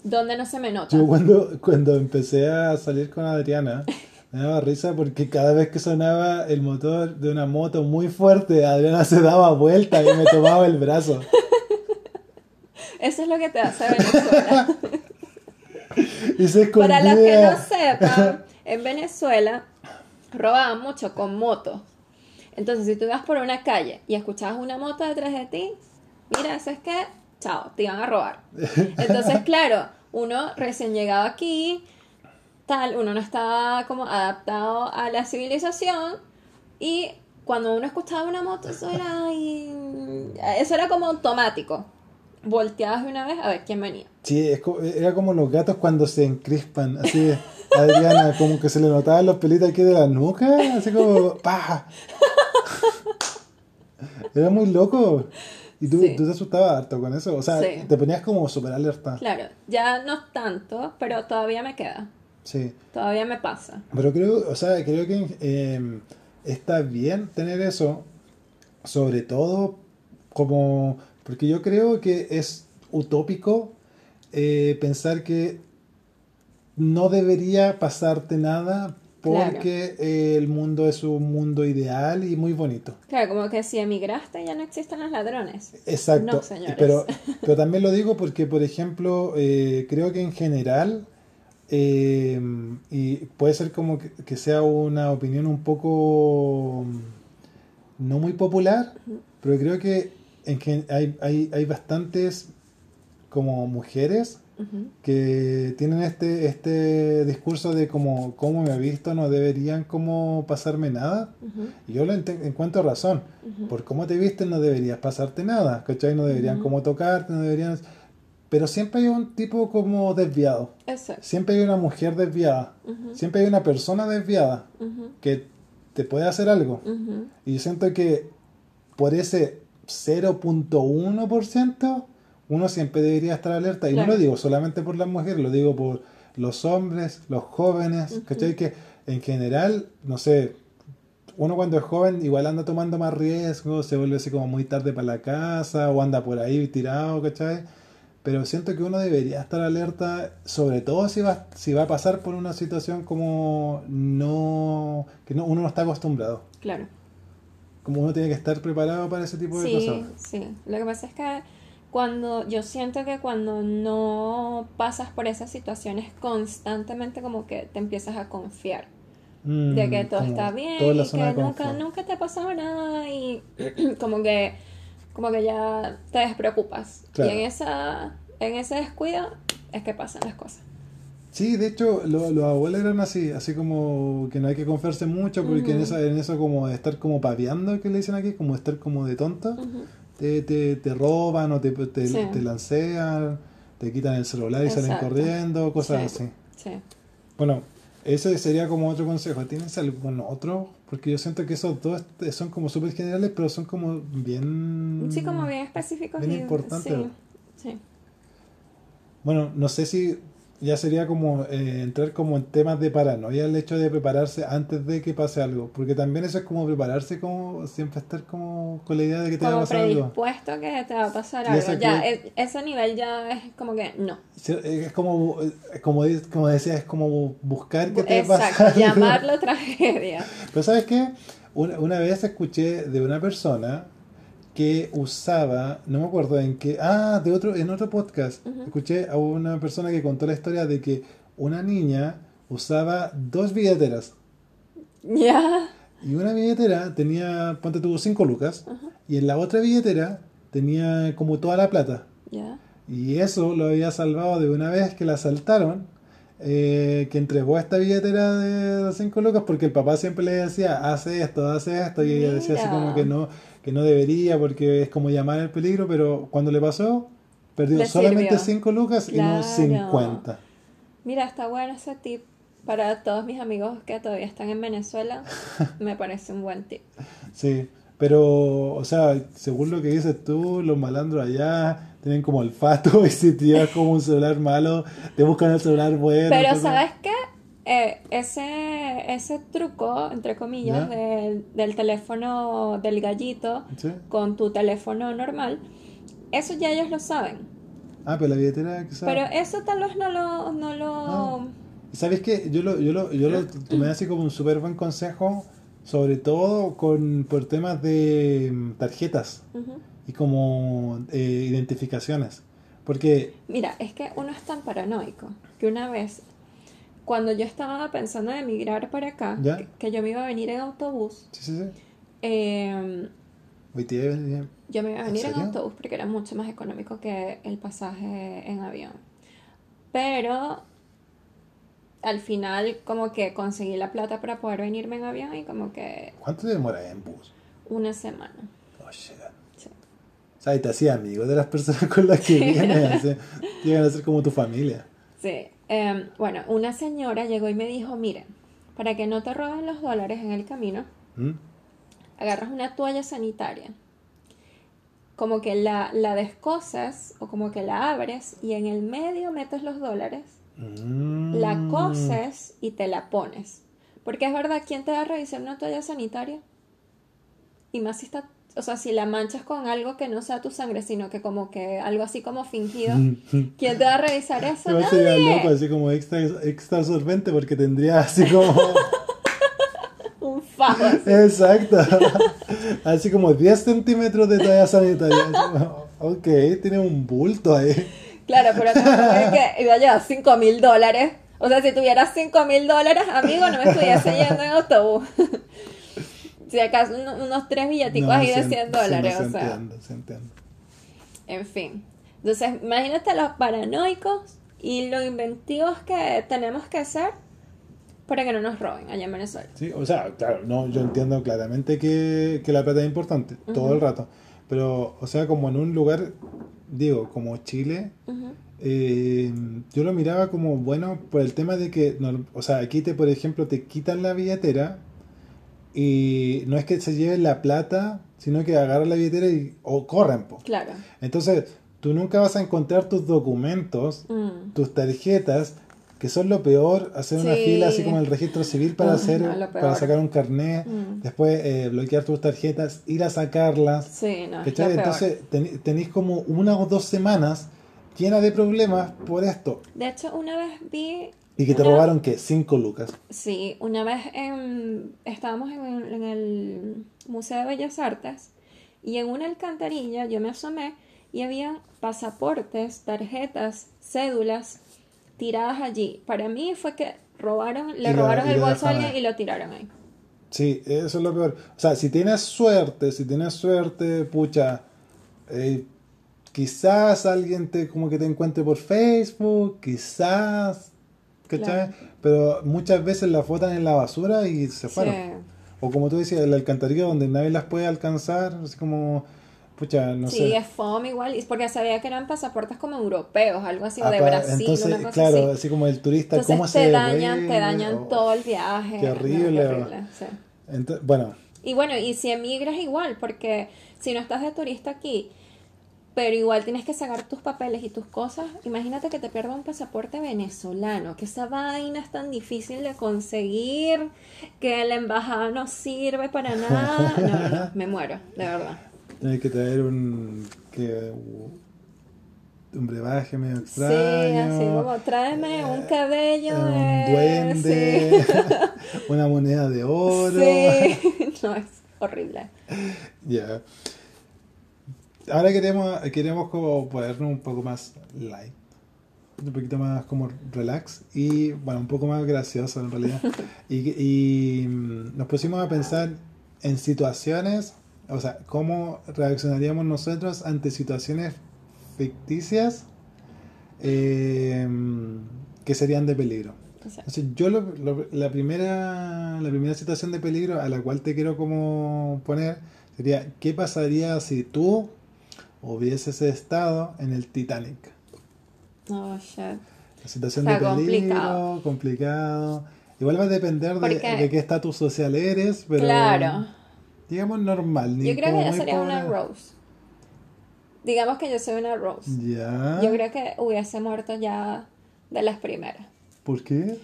¿Dónde no se me nota? Yo cuando, cuando empecé a salir con Adriana, me daba risa porque cada vez que sonaba el motor de una moto muy fuerte, Adriana se daba vuelta y me tomaba el brazo. Eso es lo que te hace Venezuela. Y se escondía. Para los que no sepan, en Venezuela robaban mucho con motos. Entonces, si tú ibas por una calle y escuchabas una moto detrás de ti, mira, eso es que, chao, te iban a robar. Entonces, claro, uno recién llegado aquí, tal, uno no estaba como adaptado a la civilización y cuando uno escuchaba una moto, eso era, eso era como automático. Volteabas de una vez a ver quién venía. Sí, es co- era como los gatos cuando se encrispan, así Adriana, como que se le notaban los pelitos aquí de la nuca, así como, ¡pa! Era muy loco. Y tú, Sí. tú te asustabas harto con eso. O sea, Sí. te ponías como súper alerta. Claro, ya no tanto, pero todavía me queda. Sí. Todavía me pasa. Pero creo, o sea, creo que eh, está bien tener eso, sobre todo como, porque yo creo que es utópico eh, pensar que no debería pasarte nada porque eh, el mundo es un mundo ideal y muy bonito. Claro, como que si emigraste ya no existen los ladrones. Exacto. No, señores. Pero, pero también lo digo porque, por ejemplo, eh, creo que en general, eh, y puede ser como que, que sea una opinión un poco mm, no muy popular, pero creo que en hay, hay, hay bastantes como mujeres que tienen este, este discurso de como cómo me ha visto no deberían como pasarme nada Ujú. y yo lo encuentro razón. Por cómo te visten no deberías pasarte nada, ¿cachai? No deberían como tocarte, no deberían... Pero siempre hay un tipo como desviado, Exacto. siempre hay una mujer desviada, siempre hay una persona desviada que te puede hacer algo. Y yo siento que por ese 0.1% uno siempre debería estar alerta. Y Claro. no lo digo solamente por las mujeres, lo digo por los hombres, los jóvenes. ¿cachai? Que en general, no sé, uno cuando es joven igual anda tomando más riesgos, se vuelve así como muy tarde para la casa o anda por ahí tirado, ¿cachai? Pero siento que uno debería estar alerta, sobre todo si va, si va a pasar por una situación como no, que no, uno no está acostumbrado Claro. como uno tiene que estar preparado para ese tipo de Sí, cosas. sí. Lo que pasa es que cuando yo siento que cuando no pasas por esas situaciones constantemente como que te empiezas a confiar Mm, de que todo está bien y que nunca, confort. nunca te ha pasado nada y como que como que ya te despreocupas Claro. y en esa en ese descuido es que pasan las cosas Sí, de hecho, lo- los abuelos eran así, así como que no hay que confiarse mucho, porque en, esa, en eso como de estar como paviando, que le dicen aquí, como estar como de tonto, Ujú. te, te, te roban o te, te, Sí. te lancean, te quitan el celular y salen Exacto. corriendo, cosas Sí. así. sí Bueno, ese sería como otro consejo. ¿Tienes algún otro? Porque yo siento que esos dos son como súper generales, pero son como bien... sí como bien específicos bien y importante. sí, sí. Bueno, no sé si ya sería como eh, entrar como en temas de paranoia el hecho de prepararse antes de que pase algo, porque también eso es como prepararse como siempre estar como con la idea de que te va a como pasar algo. predispuesto que te va a pasar algo. Ya, creo- e- ese nivel ya es como que no. Es como, eh, como, como decía, es como buscar que te Exacto, pase algo. llamarlo tragedia. Pero ¿sabes qué? Una, una vez escuché de una persona que usaba, no me acuerdo en qué, ah, de otro, en otro podcast, escuché a una persona que contó la historia de que una niña usaba dos billeteras. Ya. y una billetera tenía, ponte tuvo cinco lucas y en la otra billetera tenía como toda la plata. Ya. y eso lo había salvado de una vez que la asaltaron eh, que entregó esta billetera de 5 lucas porque el papá siempre le decía, hace esto, hace esto, y ella decía así como que no, que no debería porque es como llamar el peligro, pero cuando le pasó, perdió Le solamente sirvió. 5 lucas y no Claro. 50. Mira, está bueno ese tip para todos mis amigos que todavía están en Venezuela. Me parece un buen tip. Sí, pero, o sea, según lo que dices tú, los malandros allá tienen como olfato y si te llevas como un celular malo, te buscan el celular bueno. Pero ¿sabes qué? Eh, ese, ese truco, entre comillas, del, del teléfono del gallito ¿Sí? con tu teléfono normal, eso ya ellos lo saben. Ah, pero la billetera que Pero eso tal vez no lo... No lo Ah. ¿Sabes qué? Yo lo, yo lo, yo lo tomé así como un súper buen consejo, sobre todo con, por temas de mm, tarjetas y como eh, identificaciones. Porque, Mira, es que uno es tan paranoico que una vez, cuando yo estaba pensando en emigrar para acá, que, que yo me iba a venir en autobús, sí, sí, sí. eh, Hoy te iba a venir- yo me iba a ¿En venir en, serio? autobús porque era mucho más económico que el pasaje en avión. Pero al final como que conseguí la plata para poder venirme en avión y como que ¿Cuánto te demoras en bus? una semana. Oh, shit. Sí. O sea, y te hacía amigo de las personas con las que vienes. Llegan a ser como tu familia. Sí. Em, bueno, una señora llegó y me dijo, miren, para que no te roben los dólares en el camino, ¿Mm? agarras una toalla sanitaria, como que la, la descosas o como que la abres y en el medio metes los dólares, Mm. la coses y te la pones. Porque es verdad, ¿quién te va a revisar una toalla sanitaria? Y más si está, o sea, si la manchas con algo que no sea tu sangre, sino que como que algo así como fingido, ¿quién te va a revisar eso? Igual sería loco, así como extra, extra absorbente porque tendría así como... Un fajo así. Exacto. Así como 10 centímetros de toalla sanitaria. Como, Ok, tiene un bulto ahí. Claro, pero es que iba a llevar 5 mil dólares. O sea, si tuvieras 5 mil dólares, amigo, no me estuviese yendo en autobús. Si acaso un- unos tres billeticos No, ahí de sí, 100 sí, dólares, no, o sea. entiendo, sí entiendo. En fin. Entonces, imagínate los paranoicos y lo inventivos que tenemos que ser para que no nos roben allá en Venezuela. Sí, o sea, claro, no, yo entiendo claramente que, que la plata es importante, todo el rato. Pero, o sea, como en un lugar, digo, como Chile, eh, yo lo miraba como bueno por el tema de que, no, o sea, aquí te, por ejemplo, te quitan la billetera y no es que se lleven la plata, sino que agarran la billetera y o corren, po. Claro. Entonces, tú nunca vas a encontrar tus documentos, Mm. tus tarjetas, que son lo peor, hacer una fila así como el registro civil para Ah, hacer, no, para sacar un carnet, Mm. después eh, bloquear tus tarjetas, ir a sacarlas. Sí, no. Entonces tenéis como una o dos semanas llenas de problemas por esto. De hecho, una vez vi Y que te Una- robaron, ¿qué? Cinco lucas. Sí, una vez en- estábamos en, el- en el Museo de Bellas Artes y en una alcantarilla yo me asomé y había pasaportes, tarjetas, cédulas tiradas allí. Para mí fue que robaron, le Y robaron el bolso a alguien y lo tiraron ahí. Sí, eso es lo peor. O sea, si tienes suerte, si tienes suerte, pucha, eh, quizás alguien te como que te encuentre por Facebook, quizás, ¿cachai? Claro. Pero muchas veces las botan en la basura y se fueron. Sí. O como tú decías, la alcantarilla donde nadie las puede alcanzar, así como, pucha, no sí, sé. es fome igual, porque sabía que eran pasaportes como europeos, algo así, o de Brasil, Entonces, una cosa claro, así. así. como el turista, Entonces ¿cómo te se dañan, te devuelve? dañan O- todo el viaje. Qué No, horrible. horrible, sí. Ento- bueno, Y bueno, y si emigras igual, porque si no estás de turista aquí, pero igual tienes que sacar tus papeles y tus cosas, imagínate que te pierda un pasaporte venezolano, que esa vaina es tan difícil de conseguir, que la embajada no sirve para nada. No, no, no, me muero, de verdad. tienes que traer un, que, un brebaje medio Sí, extraño. así como tráeme un cabello un de... duende, una moneda de oro. Sí, sí. no, es horrible. Ya. Ahora queremos, queremos como ponernos un poco más light, un poquito más como relax y bueno, un poco más gracioso en realidad. y, y, mm, nos pusimos a pensar en situaciones, o sea, cómo reaccionaríamos nosotros ante situaciones ficticias eh, que serían de peligro. Entonces, yo lo- lo- la, primera, la primera situación de peligro a la cual te quiero como poner sería, ¿qué pasaría si tú hubieses estado en el Titanic? oh, shit. La situación de peligro, complicado. complicado. Igual va a depender de, qué estatus social eres, pero Claro. digamos normal. ni Yo creo que yo sería una. Rose. Digamos que yo soy una Rose. Ya. Yo creo que hubiese muerto ya de las primeras. ¿Por qué?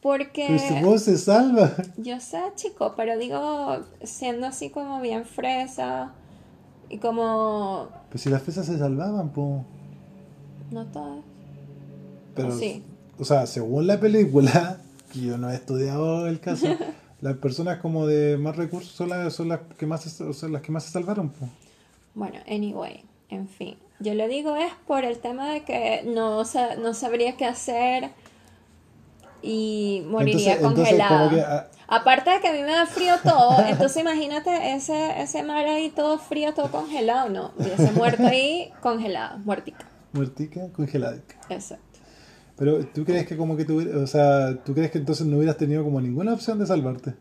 Porque Pues vos se salva. yo sé, chico, pero digo, siendo así como bien fresa y como... Pues si las fresas se salvaban, po. No todas. Pero, ¿O sí? o sea, según la película, que yo no he estudiado el caso, las personas como de más recursos son las, son las que más se, son las que más se salvaron. po. Bueno, anyway, en fin. Yo lo digo es por el tema de que no, no sabría qué hacer y moriría Entonces- congelada. que, ah, Aparte de que a mí me da frío todo, entonces imagínate ese, ese mar ahí todo frío, todo congelado. No, hubiese muerto ahí congelado, muertica. Muertica, congelada. Exacto. Pero tú crees que como que tú, o sea, tú crees que entonces no hubieras tenido como ninguna opción de salvarte.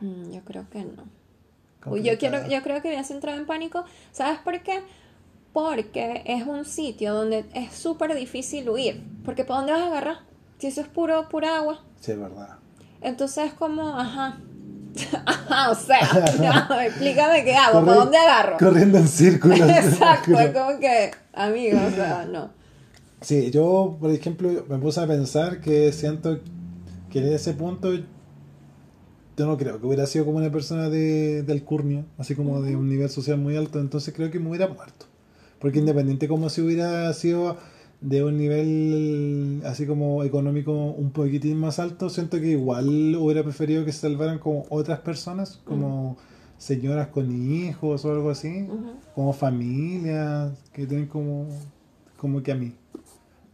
Mm, yo creo que no. Uy, yo, quiero, yo creo que hubiese entrado en pánico. ¿Sabes por qué? porque es un sitio donde es súper difícil huir. Porque ¿para dónde vas a agarrar? Si eso es puro, pura agua. Sí, es verdad. Entonces es como, ajá. ajá, o sea, ya, explícame qué hago, ¿para dónde agarro? Corriendo en círculos. Exacto, es como que, amigo, o sea, no. Sí, yo, por ejemplo, me puse a pensar que siento que en ese punto yo no creo que hubiera sido como una persona de, de alcurnia, así como de un nivel social muy alto, entonces creo que me hubiera muerto. Porque independiente como si hubiera sido de un nivel así como económico un poquitín más alto, siento que igual hubiera preferido que se salvaran como otras personas, como señoras con hijos o algo así, como familias que tienen como, como que a mí.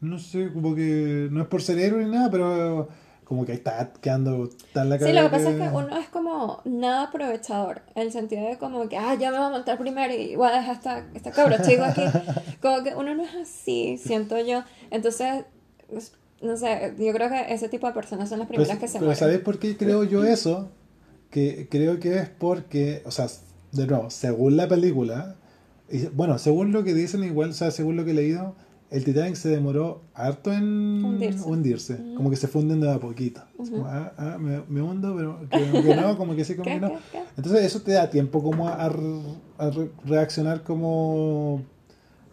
No sé, como que no es por ser héroe ni nada, pero como que está quedando tan la Sí, lo que pasa es que uno es como nada aprovechador, en el sentido de como que, ah, ya me voy a montar primero y voy a dejar esta, esta cabra chico aquí. Como que uno no es así, siento yo. Entonces, pues, no sé, yo creo que ese tipo de personas son las primeras Pero, que se pero mueren. ¿sabes por qué creo yo eso? Que creo que es porque, o sea, de nuevo, según la película, y, bueno, según lo que dicen igual, o sea, según lo que he leído, el Titanic se demoró harto en Hundirse. hundirse, como que se funden de a poquito. Es como, ah, ah, me, me hundo, pero que, que no, como que sí, como ¿Qué, que no. Entonces eso te da tiempo como a, a re- reaccionar como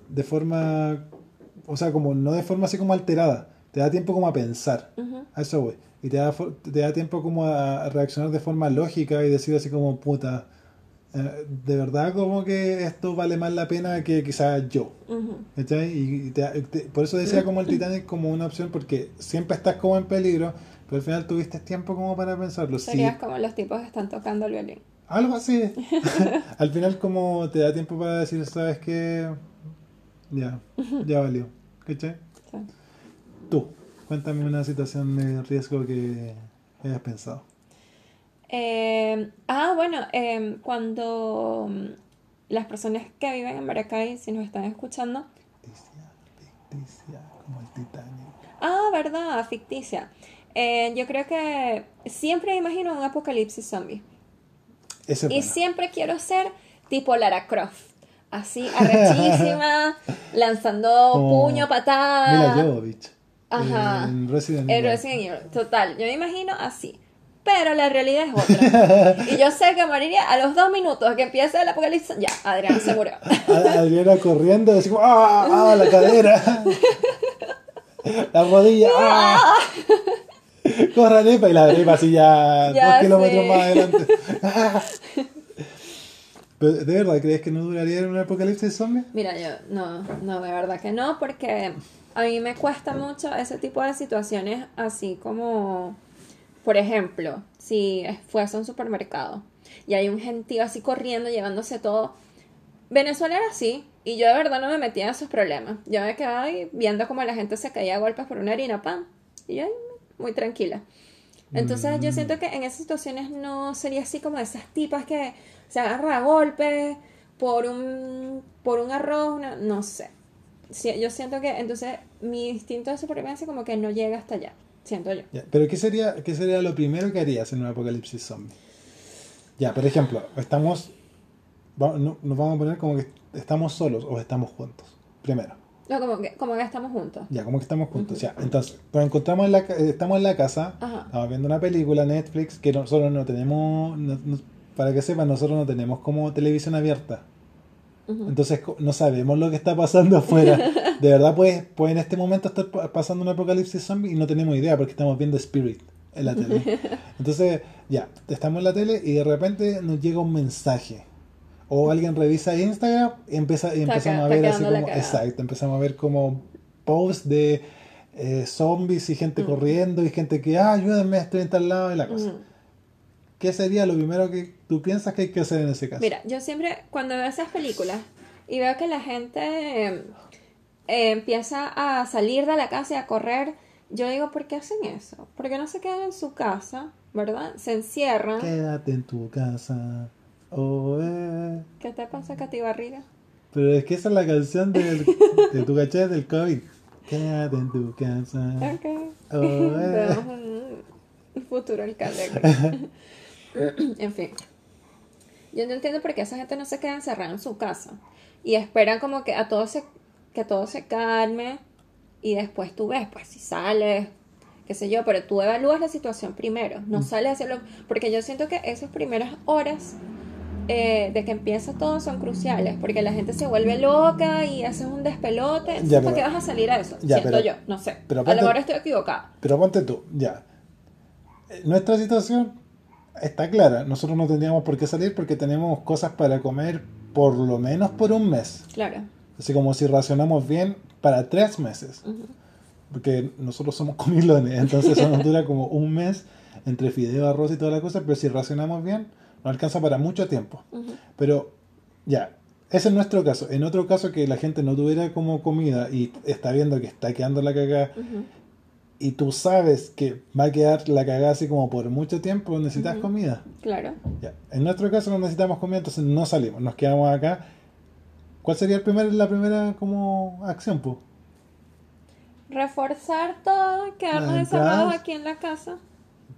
de forma, o sea, como no de forma así como alterada, te da tiempo como a pensar, Ujú. a eso voy, y te da, te da tiempo como a reaccionar de forma lógica y decir así como, puta, eh, de verdad como que esto vale más la pena que quizás yo. Ujú. ¿cachai? Y te- te- por eso decía como el Titanic como una opción, porque siempre estás como en peligro, pero al final tuviste tiempo como para pensarlo. Sí, Serías como los tipos que están tocando el violín. algo así. Al final como te da tiempo para decir, ¿sabes qué? Ya, ya valió. ¿Cachai? Sí. Tú, cuéntame una situación de riesgo que hayas pensado. Eh, ah, bueno, eh, cuando mm, las personas que viven en Maracay, si nos están escuchando, Ficticia, ficticia, como el Titanic. ah, verdad, ficticia. Eh, yo creo que siempre imagino un apocalipsis zombie. Ese es Y bueno. siempre quiero ser tipo Lara Croft. Así, arrechísima, lanzando Como puño, patada. Mila Jovovich. Ajá. En Resident En Evil. Resident Evil, total. Yo me imagino así. Pero la realidad es otra. y yo sé que moriría a los dos minutos que empiece el apocalipsis. Ya, Adrián se murió. Adriana corriendo, así como, ¡ah! ¡ah! La cadera. La rodilla, ¡ah! Corra Nepa y la Nepa así ya, Ya dos kilómetros sé. más adelante. Pero, ¿De verdad crees que no duraría en un apocalipsis zombie? Mira, yo no, no, de verdad que no, porque a mí me cuesta mucho ese tipo de situaciones, así como, por ejemplo, si fuese a un supermercado y hay un gentío así corriendo, llevándose todo. Venezuela era así, y yo de verdad no me metía en esos problemas. Yo me quedaba ahí viendo como la gente se caía a golpes por una harina pan, y yo muy tranquila. Entonces yo siento que en esas situaciones no sería así como de esas tipas que se agarra a golpes por un, por un arroz, una- no sé. Sí, yo siento que entonces mi instinto de supervivencia como que no llega hasta allá, siento yo. Ya, Pero ¿qué sería, ¿qué sería lo primero que harías en un apocalipsis zombie? Ya, por ejemplo, estamos, no- nos vamos a poner como que estamos solos o estamos juntos. Primero. No, como que, como que estamos juntos. Ya, como que estamos juntos. Ya, entonces, nos encontramos en la, estamos en la casa, Ajá. estamos viendo una película, Netflix, que nosotros no tenemos, no- no- para que sepan, nosotros no tenemos como televisión abierta. Entonces no sabemos lo que está pasando afuera. De verdad, pues, pues en este momento estar pa- pasando un apocalipsis zombie y no tenemos idea porque estamos viendo Spirit en la tele. Entonces, ya, estamos en la tele y de repente nos llega un mensaje. O alguien revisa Instagram y, empieza, y empezamos a ver así como, exacto, empezamos a ver como posts de eh, zombies y gente corriendo y gente que, ah, ayúdenme, estoy en tal lado y la cosa. Ujú. ¿Qué sería lo primero que tú piensas que hay que hacer en ese caso? Mira, yo siempre cuando veo esas películas y veo que la gente eh, eh, empieza a salir de la casa y a correr, yo digo, ¿por qué hacen eso? ¿Por qué no se quedan en su casa, verdad? Se encierran. Quédate en tu casa. Oh, eh. ¿Qué te pasa, Katy Barriga? Pero es que esa es la canción del, de tu caché del COVID. Quédate en tu casa. Ok. Oh, eh. Futuro alcalde. en fin. Yo no entiendo por qué esa gente no se queda encerrada en su casa. y esperan como que a todo se, que todo se calme y después tú ves, pues si sales, qué sé yo, pero tú evalúas la situación primero, no sales a hacerlo, porque yo siento que esas primeras horas eh, de que empieza todo son cruciales, porque la gente se vuelve loca y haces un despelote, entonces Ya, ¿para pero- qué vas a salir a eso? Ya, siento pero- yo, no sé, pero a lo mejor estoy equivocada. Pero ponte tú, ya. Eh, Nuestra situación está clara. Nosotros no tendríamos por qué salir porque tenemos cosas para comer por lo menos por un mes. Claro. Así como si racionamos bien para tres meses. Porque nosotros somos comilones, entonces eso nos dura como un mes entre fideo, arroz y toda la cosa, pero si racionamos bien, nos alcanza para mucho tiempo. Pero ya, ese es nuestro caso. En otro caso que la gente no tuviera como comida y está viendo que está quedando la Ujú. Y tú sabes que va a quedar la cagada así como por mucho tiempo, necesitas comida. Claro. Ya. En nuestro caso no necesitamos comida, entonces no salimos, nos quedamos acá. ¿Cuál sería el primer, la primera como acción, pues? Reforzar todo, quedarnos encerrados aquí en la casa.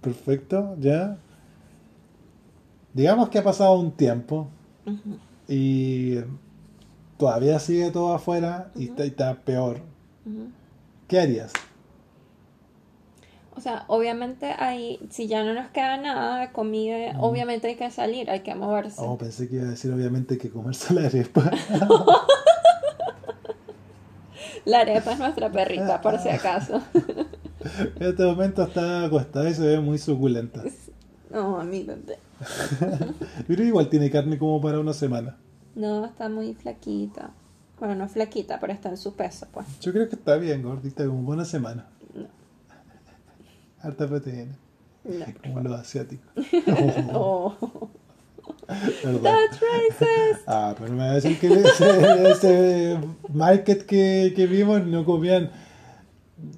Perfecto, ya. Digamos que ha pasado un tiempo y todavía sigue todo afuera y está, y está peor. ¿Qué harías? O sea, obviamente ahí, si ya no nos queda nada de comida, obviamente hay que salir, hay que moverse. Oh, pensé que iba a decir obviamente que comerse la arepa. La arepa es nuestra perrita, por si acaso. en este momento está acostada y se ve muy suculenta. No, a mí bebé. Pero igual tiene carne como para una semana. No, está muy flaquita. Bueno, no flaquita, pero está en su peso, pues. Yo creo que está bien, gordita, como buena semana. Harta proteína, No. como los asiáticos. Oh. Perdón. That's racist. Ah, pero me va a decir que ese, ese market que, que vimos no comían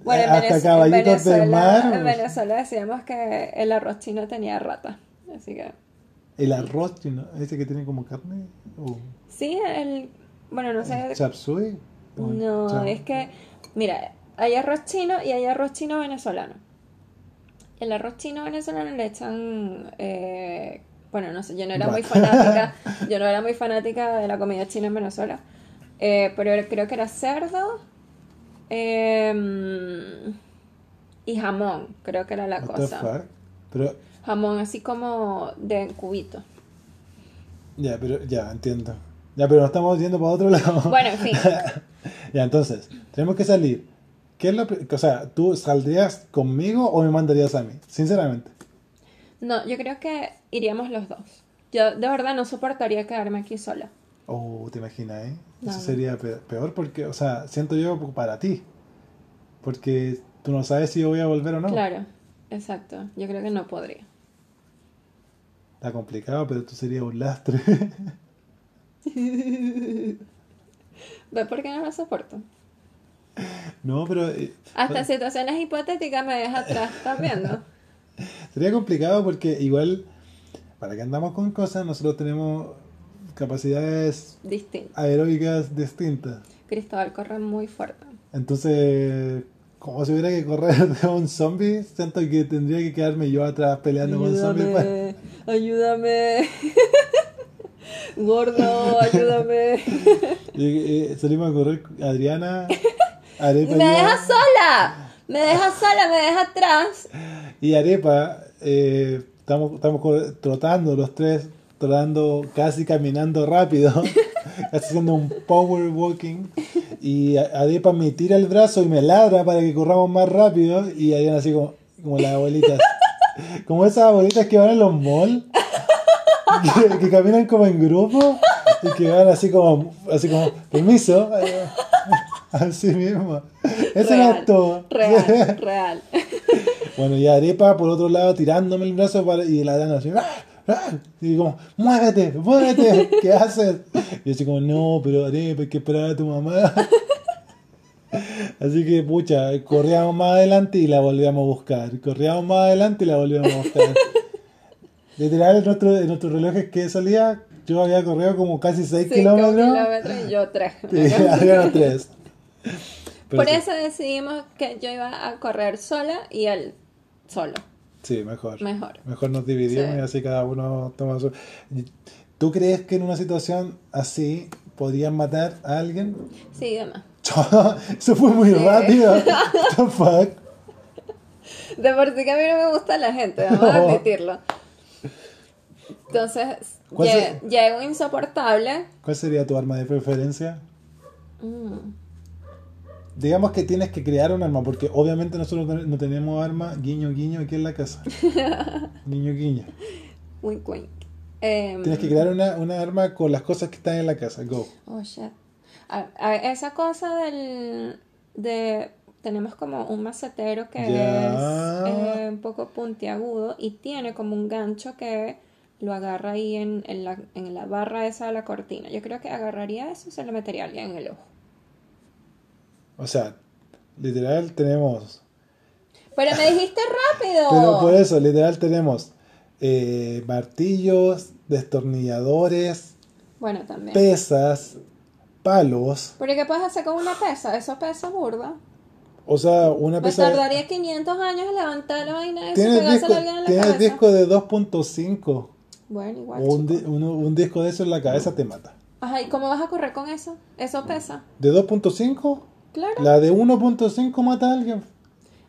Bueno, en, hasta Venez- en caballitos del Venezuela, mar. en Venezuela decíamos que el arroz chino tenía rata. Así que. El arroz chino, ese que tiene como carne. O Sí, el. Bueno, no sé. chap suey. o No, chap- es que, mira, hay arroz chino y hay arroz chino venezolano. El arroz chino venezolano le echan, eh, bueno, no sé, yo no era muy fanática, yo no era muy fanática de la comida china en Venezuela, eh, pero creo que era cerdo em, y jamón, creo que era la What cosa. Pero, Jamón así como de cubito. ya, pero, ya, entiendo. Ya, pero nos estamos yendo para otro lado. Bueno, en fin. ya, entonces, tenemos que salir. ¿Qué es lo pri- o sea, ¿tú saldrías conmigo o me mandarías a mí? Sinceramente. No, yo creo que iríamos los dos. Yo de verdad no soportaría quedarme aquí sola. Oh, te imaginas, ¿eh? No, Eso sería pe- peor porque, o sea, siento yo para ti. Porque tú no sabes si yo voy a volver o no. Claro, exacto. Yo creo que no podría. Está complicado, pero tú serías un lastre. ¿Ves por qué no lo soporto? no, pero eh, Hasta en situaciones hipotéticas me deja atrás, ¿estás viendo? sería complicado porque igual, para que andamos con cosas, nosotros tenemos capacidades Distinto. aeróbicas distintas. Cristóbal corre muy fuerte. Entonces, como si hubiera que correr de un zombie, siento que tendría que quedarme yo atrás peleando con zombies. pues. Ayúdame, ayúdame. Gordo, ayúdame. Y, y salimos a correr Adriana, Arepa ¡Me dejas sola! ¡Me dejas sola! ¡Me dejas atrás! Y Arepa, eh, estamos, estamos trotando los tres, trotando, casi caminando rápido, casi haciendo un power walking. Y A- Arepa me tira el brazo y me ladra para que corramos más rápido. Y Adriana así como, como las abuelitas. Como esas abuelitas que van en los malls, que, que caminan como en grupo y que van así como, así como, permiso. Así mismo. Ese Real, era todo. Real, real. Bueno, y Arepa por otro lado tirándome el brazo para, y la dana así, ¡ah! ¡ah! y como, muévete, muévete, ¿qué haces? Y así como, no, pero Arepa, hay que esperar a tu mamá. Así que, pucha, corríamos más adelante y la volvíamos a buscar. Corríamos más adelante y la volvíamos a buscar. Literal, en nuestro, en nuestros relojes que salía, yo había corrido como casi 6 Cinco kilómetros. kilómetros y yo tres. Y Adriana 3. Por eso decidimos que yo iba a correr sola y él solo. Sí, mejor. Mejor. Mejor nos dividimos Sí. y así cada uno toma su... ¿Tú crees que en una situación así podrían matar a alguien. Sí, demás. Eso fue muy Sí. rápido. What the fuck? De por sí que a mí no me gusta la gente, vamos a No. admitirlo. Entonces, ¿Cuál lle- se- llego insoportable. ¿Cuál sería tu arma de preferencia? Mm, Digamos que tienes que crear un arma, porque obviamente nosotros no- tenemos arma, guiño, guiño, aquí en la casa. Guiño, guiño. wink, wink. Em, Tienes que crear una, una arma con las cosas que están en la casa. Go. Oh, shit. A- a- esa cosa del... de tenemos como un macetero que es eh, un poco puntiagudo y tiene como un gancho que lo agarra ahí en, en la, en la barra esa de la cortina. Yo creo que agarraría eso y se lo metería alguien en el ojo. O sea, literal tenemos. Pero me dijiste rápido. Pero por eso, literal tenemos eh, martillos, destornilladores, Bueno, también. pesas, palos. ¿Pero qué puedes hacer con una pesa? Eso pesa burda. O sea, una Me pesa. tardaría 500 años en levantar la vaina Tienes pegársela disco, alguien en la tienes cabeza. disco de 2.5. Bueno, igual. Un, di- uno- un disco de eso en la cabeza te mata. Ajá, ¿y cómo vas a correr con eso? Eso pesa. ¿De 2.5? Claro. La de 1.5 mata a alguien.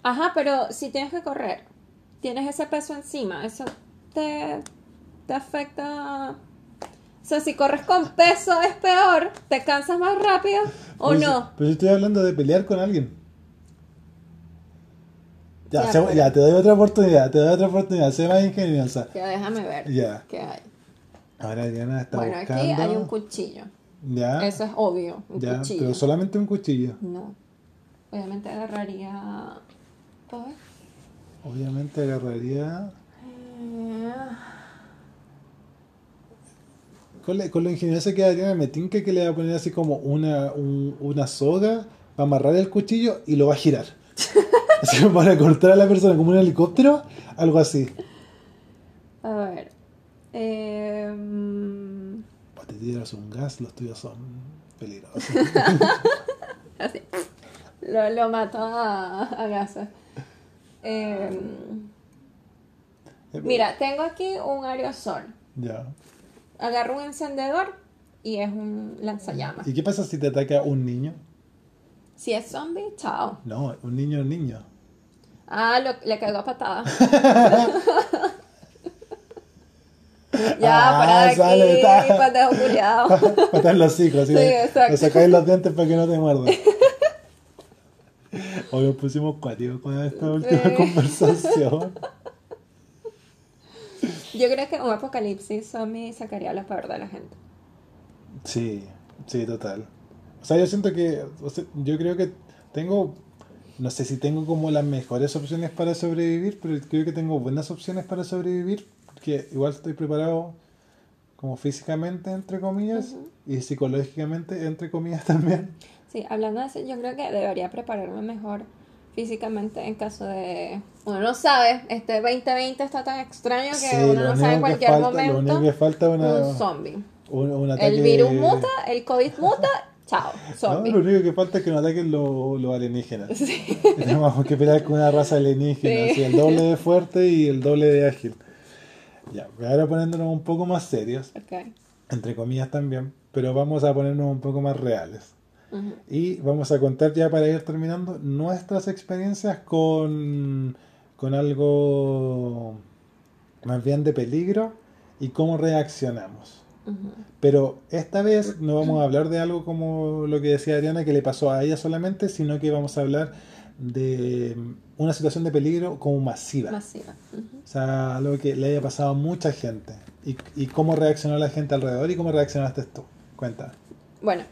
Ajá, pero si tienes que correr, tienes ese peso encima, eso te, te afecta. O sea, si corres con peso es peor, te cansas más rápido o Pero no. Pero yo estoy hablando de pelear con alguien. Ya, Ya, pues. ya, te doy otra oportunidad, te doy otra oportunidad, sé más ingeniosa. Que déjame ver Ya. qué hay. Ahora Diana está bueno, buscando. aquí hay un cuchillo. Ya, Eso es obvio, un ya, cuchillo. pero solamente un cuchillo. No. Obviamente agarraría. ¿puedo ver? Obviamente agarraría. Eh, Con, la- con lo ingeniosa que Adriana me tinca que le va a poner así como una, un- una soga para amarrar el cuchillo y lo va a girar. así para cortar a la persona como un helicóptero, algo así. A ver. Eh, tiras un gas, los tuyos son peligrosos. así. Lo, lo mato a, a gases. Eh, mira, tengo aquí un aerosol. Ya. Agarro un encendedor y es un lanzallamas. ¿Y qué pasa si te ataca un niño? Si es zombie, chao. No, un niño es un niño. Ah, lo- le caigo a patada. ya, Ah, para sale, aquí, está. pendejo culiado. Patar los así. Sí, exacto. Le sacáis los dientes para que no te muerdan. Hoy nos pusimos cuáticos con esta última Sí. conversación. Yo creo que un apocalipsis zombie sacaría lo peor de la gente. Sí, sí, total. O sea, yo siento que, o sea, yo creo que tengo, no sé si tengo como las mejores opciones para sobrevivir, pero creo que tengo buenas opciones para sobrevivir, porque igual estoy preparado como físicamente, entre comillas, y psicológicamente, entre comillas también. Sí, hablando de eso, yo creo que debería prepararme mejor físicamente en caso de... Uno no sabe, este 2020 está tan extraño que Sí, uno lo no sabe en que cualquier falta, lo único momento que falta una, un zombie. un, un ataque... El virus muta, el COVID muta, chao, No, zombie. lo único que falta es que nos ataquen los los alienígenas. Tenemos que pelear con una raza alienígena, Sí. así, el doble de fuerte y el doble de ágil. Ya, ahora poniéndonos un poco más serios, Ok. entre comillas también, pero vamos a ponernos un poco más reales. Y vamos a contar ya para ir terminando nuestras experiencias con, con algo más bien de peligro y cómo reaccionamos. Pero esta vez no vamos a hablar de algo como lo que decía Adriana, que le pasó a ella solamente, sino que vamos a hablar de una situación de peligro como masiva. Masiva. O sea, algo que le haya pasado a mucha gente. Y, y cómo reaccionó la gente alrededor y cómo reaccionaste tú. Cuenta. Bueno,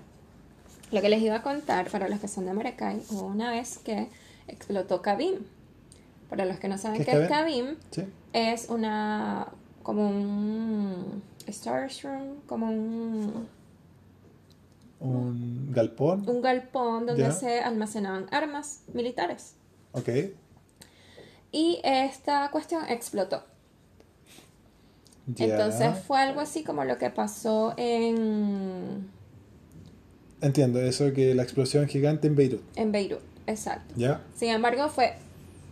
lo que les iba a contar para los que son de Maracay, hubo una vez que explotó Cabim. Para los que no saben ¿Qué es Cabim, ¿Sí? es una como un Starstrom, como un, Un galpón. un galpón donde se almacenaban armas militares. Ok. Y esta cuestión explotó. Entonces fue algo así como lo que pasó en, Entiendo, eso que la explosión gigante en Beirut. en Beirut. Exacto. ¿Ya? Sin embargo, fue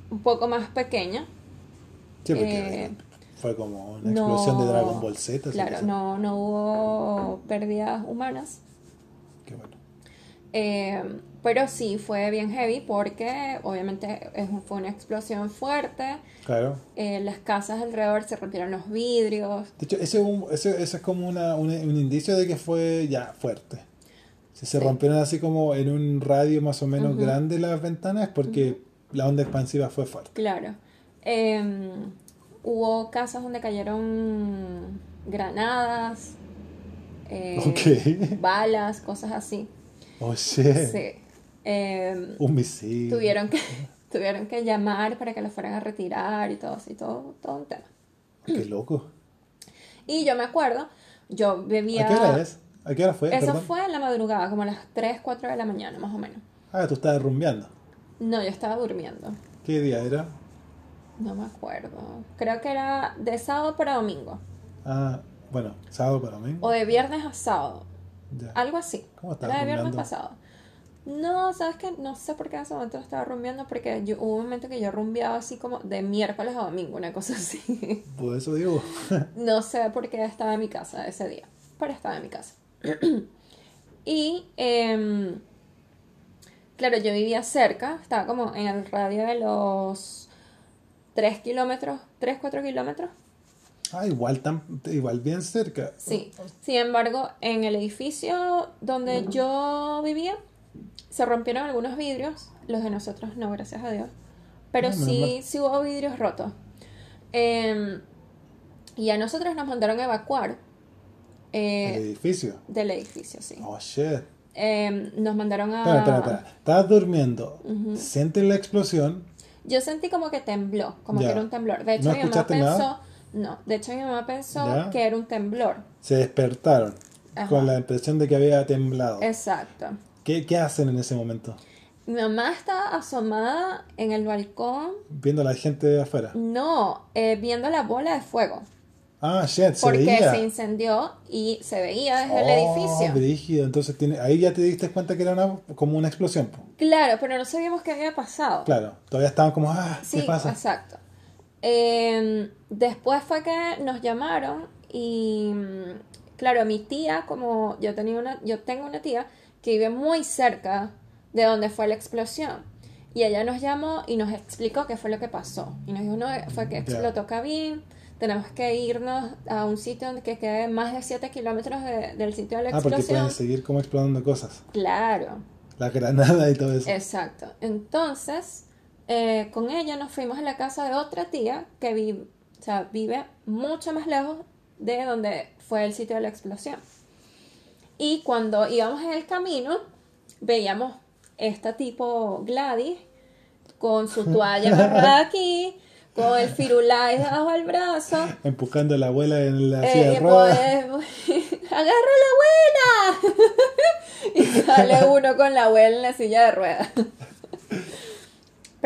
un poco más pequeña. Sí, porque Eh, fue como una explosión de Dragon Ball Z. Claro, no, no hubo pérdidas humanas, Eh, pero sí fue bien heavy porque obviamente es fue una explosión fuerte. Claro. eh, las casas alrededor se rompieron los vidrios. De hecho, ese, es un- ese, ese es como una, un, un indicio de que fue ya fuerte. Si se Sí. rompieron así como en un radio más o menos grande las ventanas es porque la onda expansiva fue fuerte. Claro. Eh, hubo casas donde cayeron granadas, eh, balas, cosas así. Oh, shit. Sí. Eh, Un misil. tuvieron que tuvieron que llamar para que los fueran a retirar y todo así, todo, todo un tema. Qué loco. Y yo me acuerdo, yo bebía... ¿A qué hora es? ¿A qué hora fue? Eso Perdón. fue en la madrugada, como a las 3, 4 de la mañana, más o menos. Ah, tú estabas rumbeando. No, yo estaba durmiendo. ¿Qué día era? No me acuerdo. Creo que era de sábado para domingo. Ah, bueno, sábado para mí. O de viernes a sábado. Ya. Algo así. ¿Cómo estabas Era de viernes pasado. No, ¿sabes qué? No sé por qué en ese momento lo estaba rumbeando, porque yo, hubo un momento que yo rumbeaba así como de miércoles a domingo, una cosa así. Por eso digo. No sé por qué estaba en mi casa ese día, pero estaba en mi casa. y, em, claro, yo vivía cerca, estaba como en el radio de los 3 kilómetros, 3, 4 kilómetros. Ah, igual, tan, igual bien cerca. Sí. Sin embargo, en el edificio donde yo vivía, se rompieron algunos vidrios, los de nosotros no, gracias a Dios. Pero Ah, sí, sí hubo vidrios rotos. Em, y a nosotros nos mandaron a evacuar eh, El edificio. del edificio, sí. Oh, shit. Em, nos mandaron a... Espera, espera, espera. Estabas durmiendo. Sientes la explosión. Yo sentí como que tembló, como Ya. que era un temblor. De hecho, ¿No mi mamá pensó... nada? No, de hecho mi mamá pensó Ya. que era un temblor. Se despertaron. Ajá. Con la impresión de que había temblado. Exacto. ¿Qué, ¿Qué hacen en ese momento? Mi mamá estaba asomada en el balcón, Viendo a la gente de afuera. no, eh, viendo la bola de fuego, Ah, shit, se porque veía. se incendió y se veía desde el Oh, edificio. brígido. Entonces tiene, ahí ya te diste cuenta que era una, como una explosión. Claro, pero no sabíamos qué había pasado. Claro, todavía estaban como, ah, Sí, ¿qué pasa? exacto. Eh, después fue que nos llamaron y, mm, claro, mi tía, como yo tenía una, yo tengo una tía que vive muy cerca de donde fue la explosión. Y ella nos llamó y nos explicó qué fue lo que pasó. Y nos dijo, no, fue que explotó Cabín, tenemos que irnos a un sitio que quede más de 7 kilómetros de- del sitio de la Ah, porque explosión. pueden seguir como explotando cosas. Claro. La granada y todo eso. Exacto. Entonces, eh, con ella nos fuimos a la casa de otra tía que vive, o sea, vive mucho más lejos de donde fue el sitio de la explosión. Y cuando íbamos en el camino, veíamos esta tipo Gladys con su toalla amarrada aquí, con el firulais debajo del brazo. Empujando a la abuela en la Eh, silla ruedas. pues, ¡Agarra a la abuela! y sale uno con la abuela en la silla de ruedas.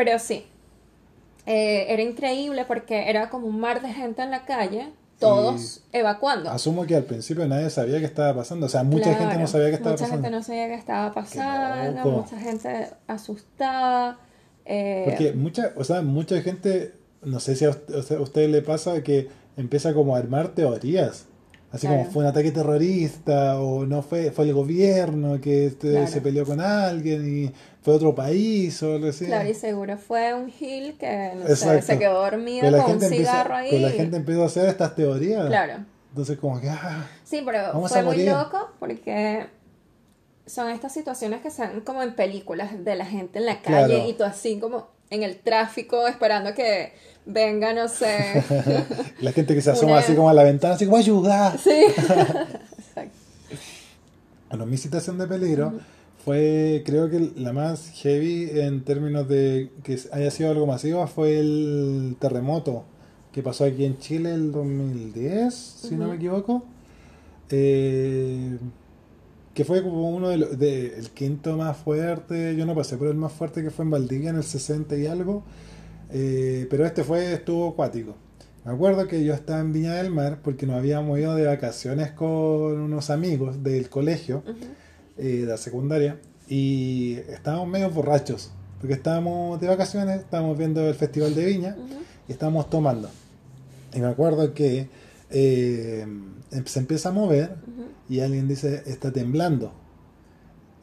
Pero sí, eh, era increíble porque era como un mar de gente en la calle, todos evacuando. Asumo que al principio nadie sabía qué estaba pasando. O sea, mucha gente no sabía qué estaba Mucha pasando. gente no sabía qué estaba pasando, mucha gente asustada. eh, Porque mucha, o sea, mucha gente, no sé si a usted, a usted le pasa que empieza como a armar teorías. Así Claro. como fue un ataque terrorista o no fue fue el gobierno que este, Claro. se peleó con alguien y fue otro país o algo así. Claro, y seguro fue un Gil que no sé, Exacto. se quedó dormido Pero con un cigarro ahí. pero la gente empezó a hacer estas teorías. Claro. Entonces como que, ah, Sí, pero Vamos fue a muy loco porque son estas situaciones que se ven como en películas de la gente en la calle Claro. y tú así como en el tráfico esperando que venga, no sé. la gente que se asoma Una- así como a la ventana, así como ayuda. sí. Exacto. Bueno, mi situación de peligro fue, creo que la más heavy en términos de que haya sido algo masivo fue el terremoto que pasó aquí en Chile el 2010, si no me equivoco. Eh, que fue como uno de los, de- el quinto más fuerte, yo no pasé por el más fuerte que fue en Valdivia en el 60 y algo, eh, pero este fue, estuvo acuático. Me acuerdo que yo estaba en Viña del Mar porque nos habíamos ido de vacaciones con unos amigos del colegio, eh, de la secundaria, y estábamos medio borrachos, porque estábamos de vacaciones, estábamos viendo el Festival de Viña Ujú. y estábamos tomando. Y me acuerdo que eh, em- se empieza a mover y alguien dice, está temblando.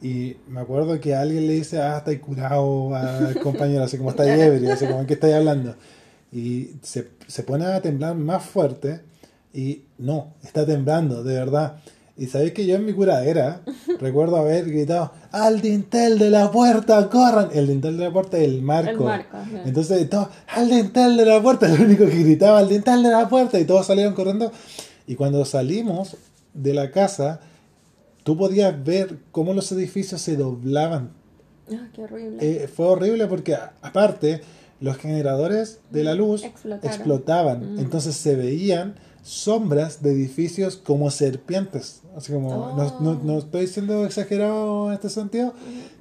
Y me acuerdo que alguien le dice, ah, estáis curado al compañero, así como estáis ebrio, así como, ¿qué estáis hablando? Y se, se pone a temblar más fuerte y no, está temblando, de verdad. Y sabéis que yo en mi curadera recuerdo haber gritado, al dintel de la puerta, corran. El dintel de la puerta es el marco. El marco, ajá. Entonces, todo, al dintel de la puerta, el único que gritaba, al dintel de la puerta, y todos salieron corriendo. Y cuando salimos de la casa, tú podías ver cómo los edificios se doblaban. Ah, qué horrible. Eh, fue horrible porque, aparte, los generadores de la luz Explotaron. explotaban. Mm. Entonces se veían sombras de edificios como serpientes. Así como, no, no- no estoy siendo exagerado en este sentido,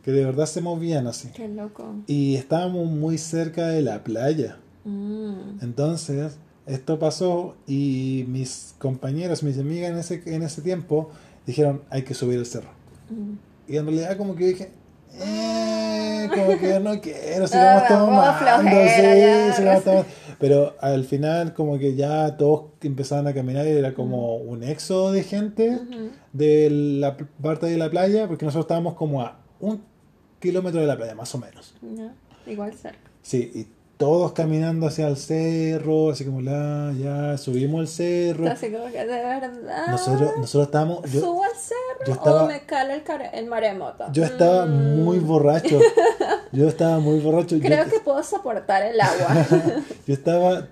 que de verdad se movían así. Qué loco. Y estábamos muy cerca de la playa. Mm. Entonces, esto pasó y mis compañeros, mis amigas en ese, en ese tiempo dijeron, hay que subir el cerro. Mm. Y en realidad como que dije, eh, como que no quiero, Ah, pongo flojera, sí. Pero al final como que ya todos empezaban a caminar y era como un éxodo de gente de la parte de la playa, porque nosotros estábamos como a un kilómetro de la playa, más o menos. Igual cerca. Sí, y todos caminando hacia el cerro, así como la, ya subimos el cerro. Así como que de verdad. Nosotros, nosotros estábamos, yo, ¿Subo al cerro yo estaba- o me cala el, maremoto? yo estaba Mm, muy borracho. Yo estaba muy borracho. Yo- Creo que puedo soportar el agua. Yo estaba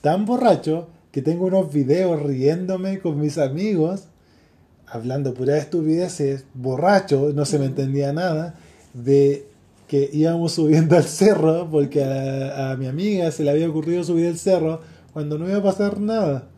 tan borracho que tengo unos videos riéndome con mis amigos, hablando pura estupideces, borracho, no se me entendía nada, de que íbamos subiendo al cerro, porque a, a mi amiga se le había ocurrido subir el cerro cuando no iba a pasar nada.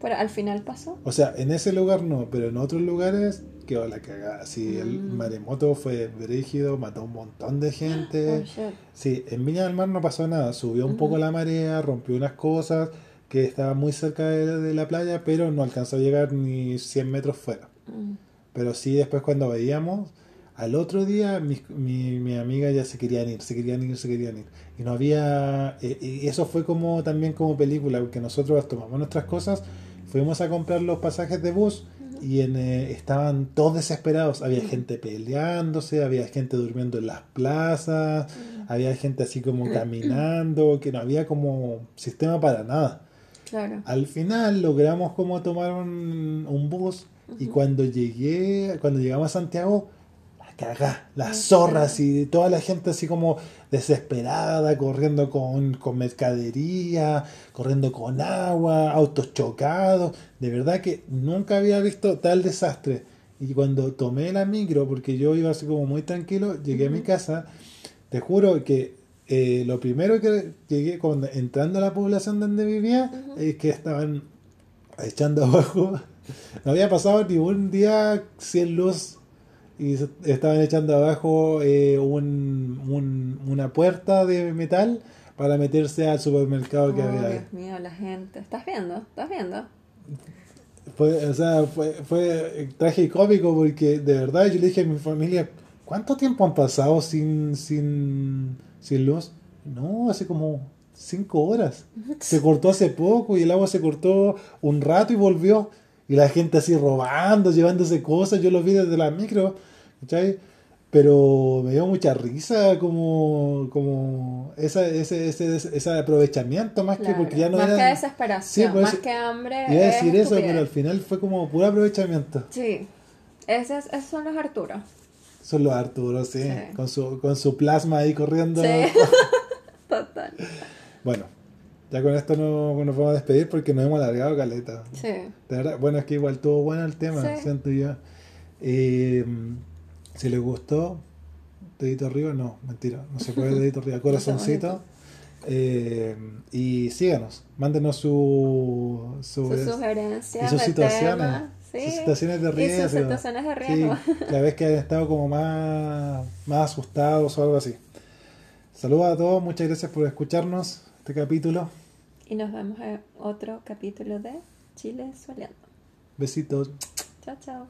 Pero al final pasó. O sea, en ese lugar no, pero en otros lugares quedó la cagada. Sí, el Mm. maremoto fue brígido, mató a un montón de gente. Oh. Sí, en Viña del Mar no pasó nada. Subió un Ujú. poco la marea, rompió unas cosas que estaban muy cerca de, de la playa, pero no alcanzó a llegar ni 100 metros fuera. Mm. Pero sí, después cuando veíamos, al otro día mi, mi, mi amiga ya se querían ir, se querían ir, se querían ir. Y no había... eh, y eso fue como también como película, porque nosotros tomamos nuestras cosas, fuimos a comprar los pasajes de bus y en, eh, estaban todos desesperados. Había gente peleándose, había gente durmiendo en las plazas, había gente así como caminando, que no había como sistema para nada. Claro. Al final logramos como tomar un, un bus y cuando llegué, cuando llegamos a Santiago, cagá, las zorras y toda la gente así como desesperada, corriendo con, con mercadería, corriendo con agua, autos chocados. De verdad que nunca había visto tal desastre. Y cuando tomé la micro, porque yo iba así como muy tranquilo, llegué a mi casa, te juro que eh, lo primero que llegué cuando entrando a la población donde vivía es que estaban echando abajo. No había pasado ni un día sin luz y se- estaban echando abajo eh, un, un- una puerta de metal para meterse al supermercado que Oh, había ahí. Dios mío, la gente. ¿Estás viendo? ¿Estás viendo? Fue, o sea, fue, fue tragicómico porque de verdad yo le dije a mi familia, ¿cuánto tiempo han pasado sin, sin, sin luz? No, hace como cinco horas. Se cortó hace poco y el agua se cortó un rato y volvió. Y la gente así robando, llevándose cosas, yo lo vi desde la micro, ¿cachai? Pero me dio mucha risa como, como esa, ese, ese, ese aprovechamiento más que Claro. porque ya no más era... que desesperación, Sí, por más que hambre. Iba a es decir eso, estupidez. pero al final fue como puro aprovechamiento. Sí. Ese es- esos son los Arturos. Son los Arturos, sí, Sí. Con, su, con su plasma ahí corriendo. Sí. Total. Bueno, ya con esto no, nos vamos a despedir porque nos hemos alargado caleta. Sí. De verdad, bueno, es que igual estuvo bueno el tema, Sí. siento yo. Eh, si les gustó, dedito arriba, no, mentira, no se puede dedito arriba, corazoncito. Eh, y síganos, mándenos su, su, Sus sugerencias y sus situaciones, sí. sus situaciones de Y sus riesgo. situaciones de Sí, riesgo. la vez que hayan estado como más, más asustados o algo así. Saludos a todos, muchas gracias por escucharnos este capítulo. Y nos vemos en otro capítulo de Chile Soleando. Besitos. Chao, chao.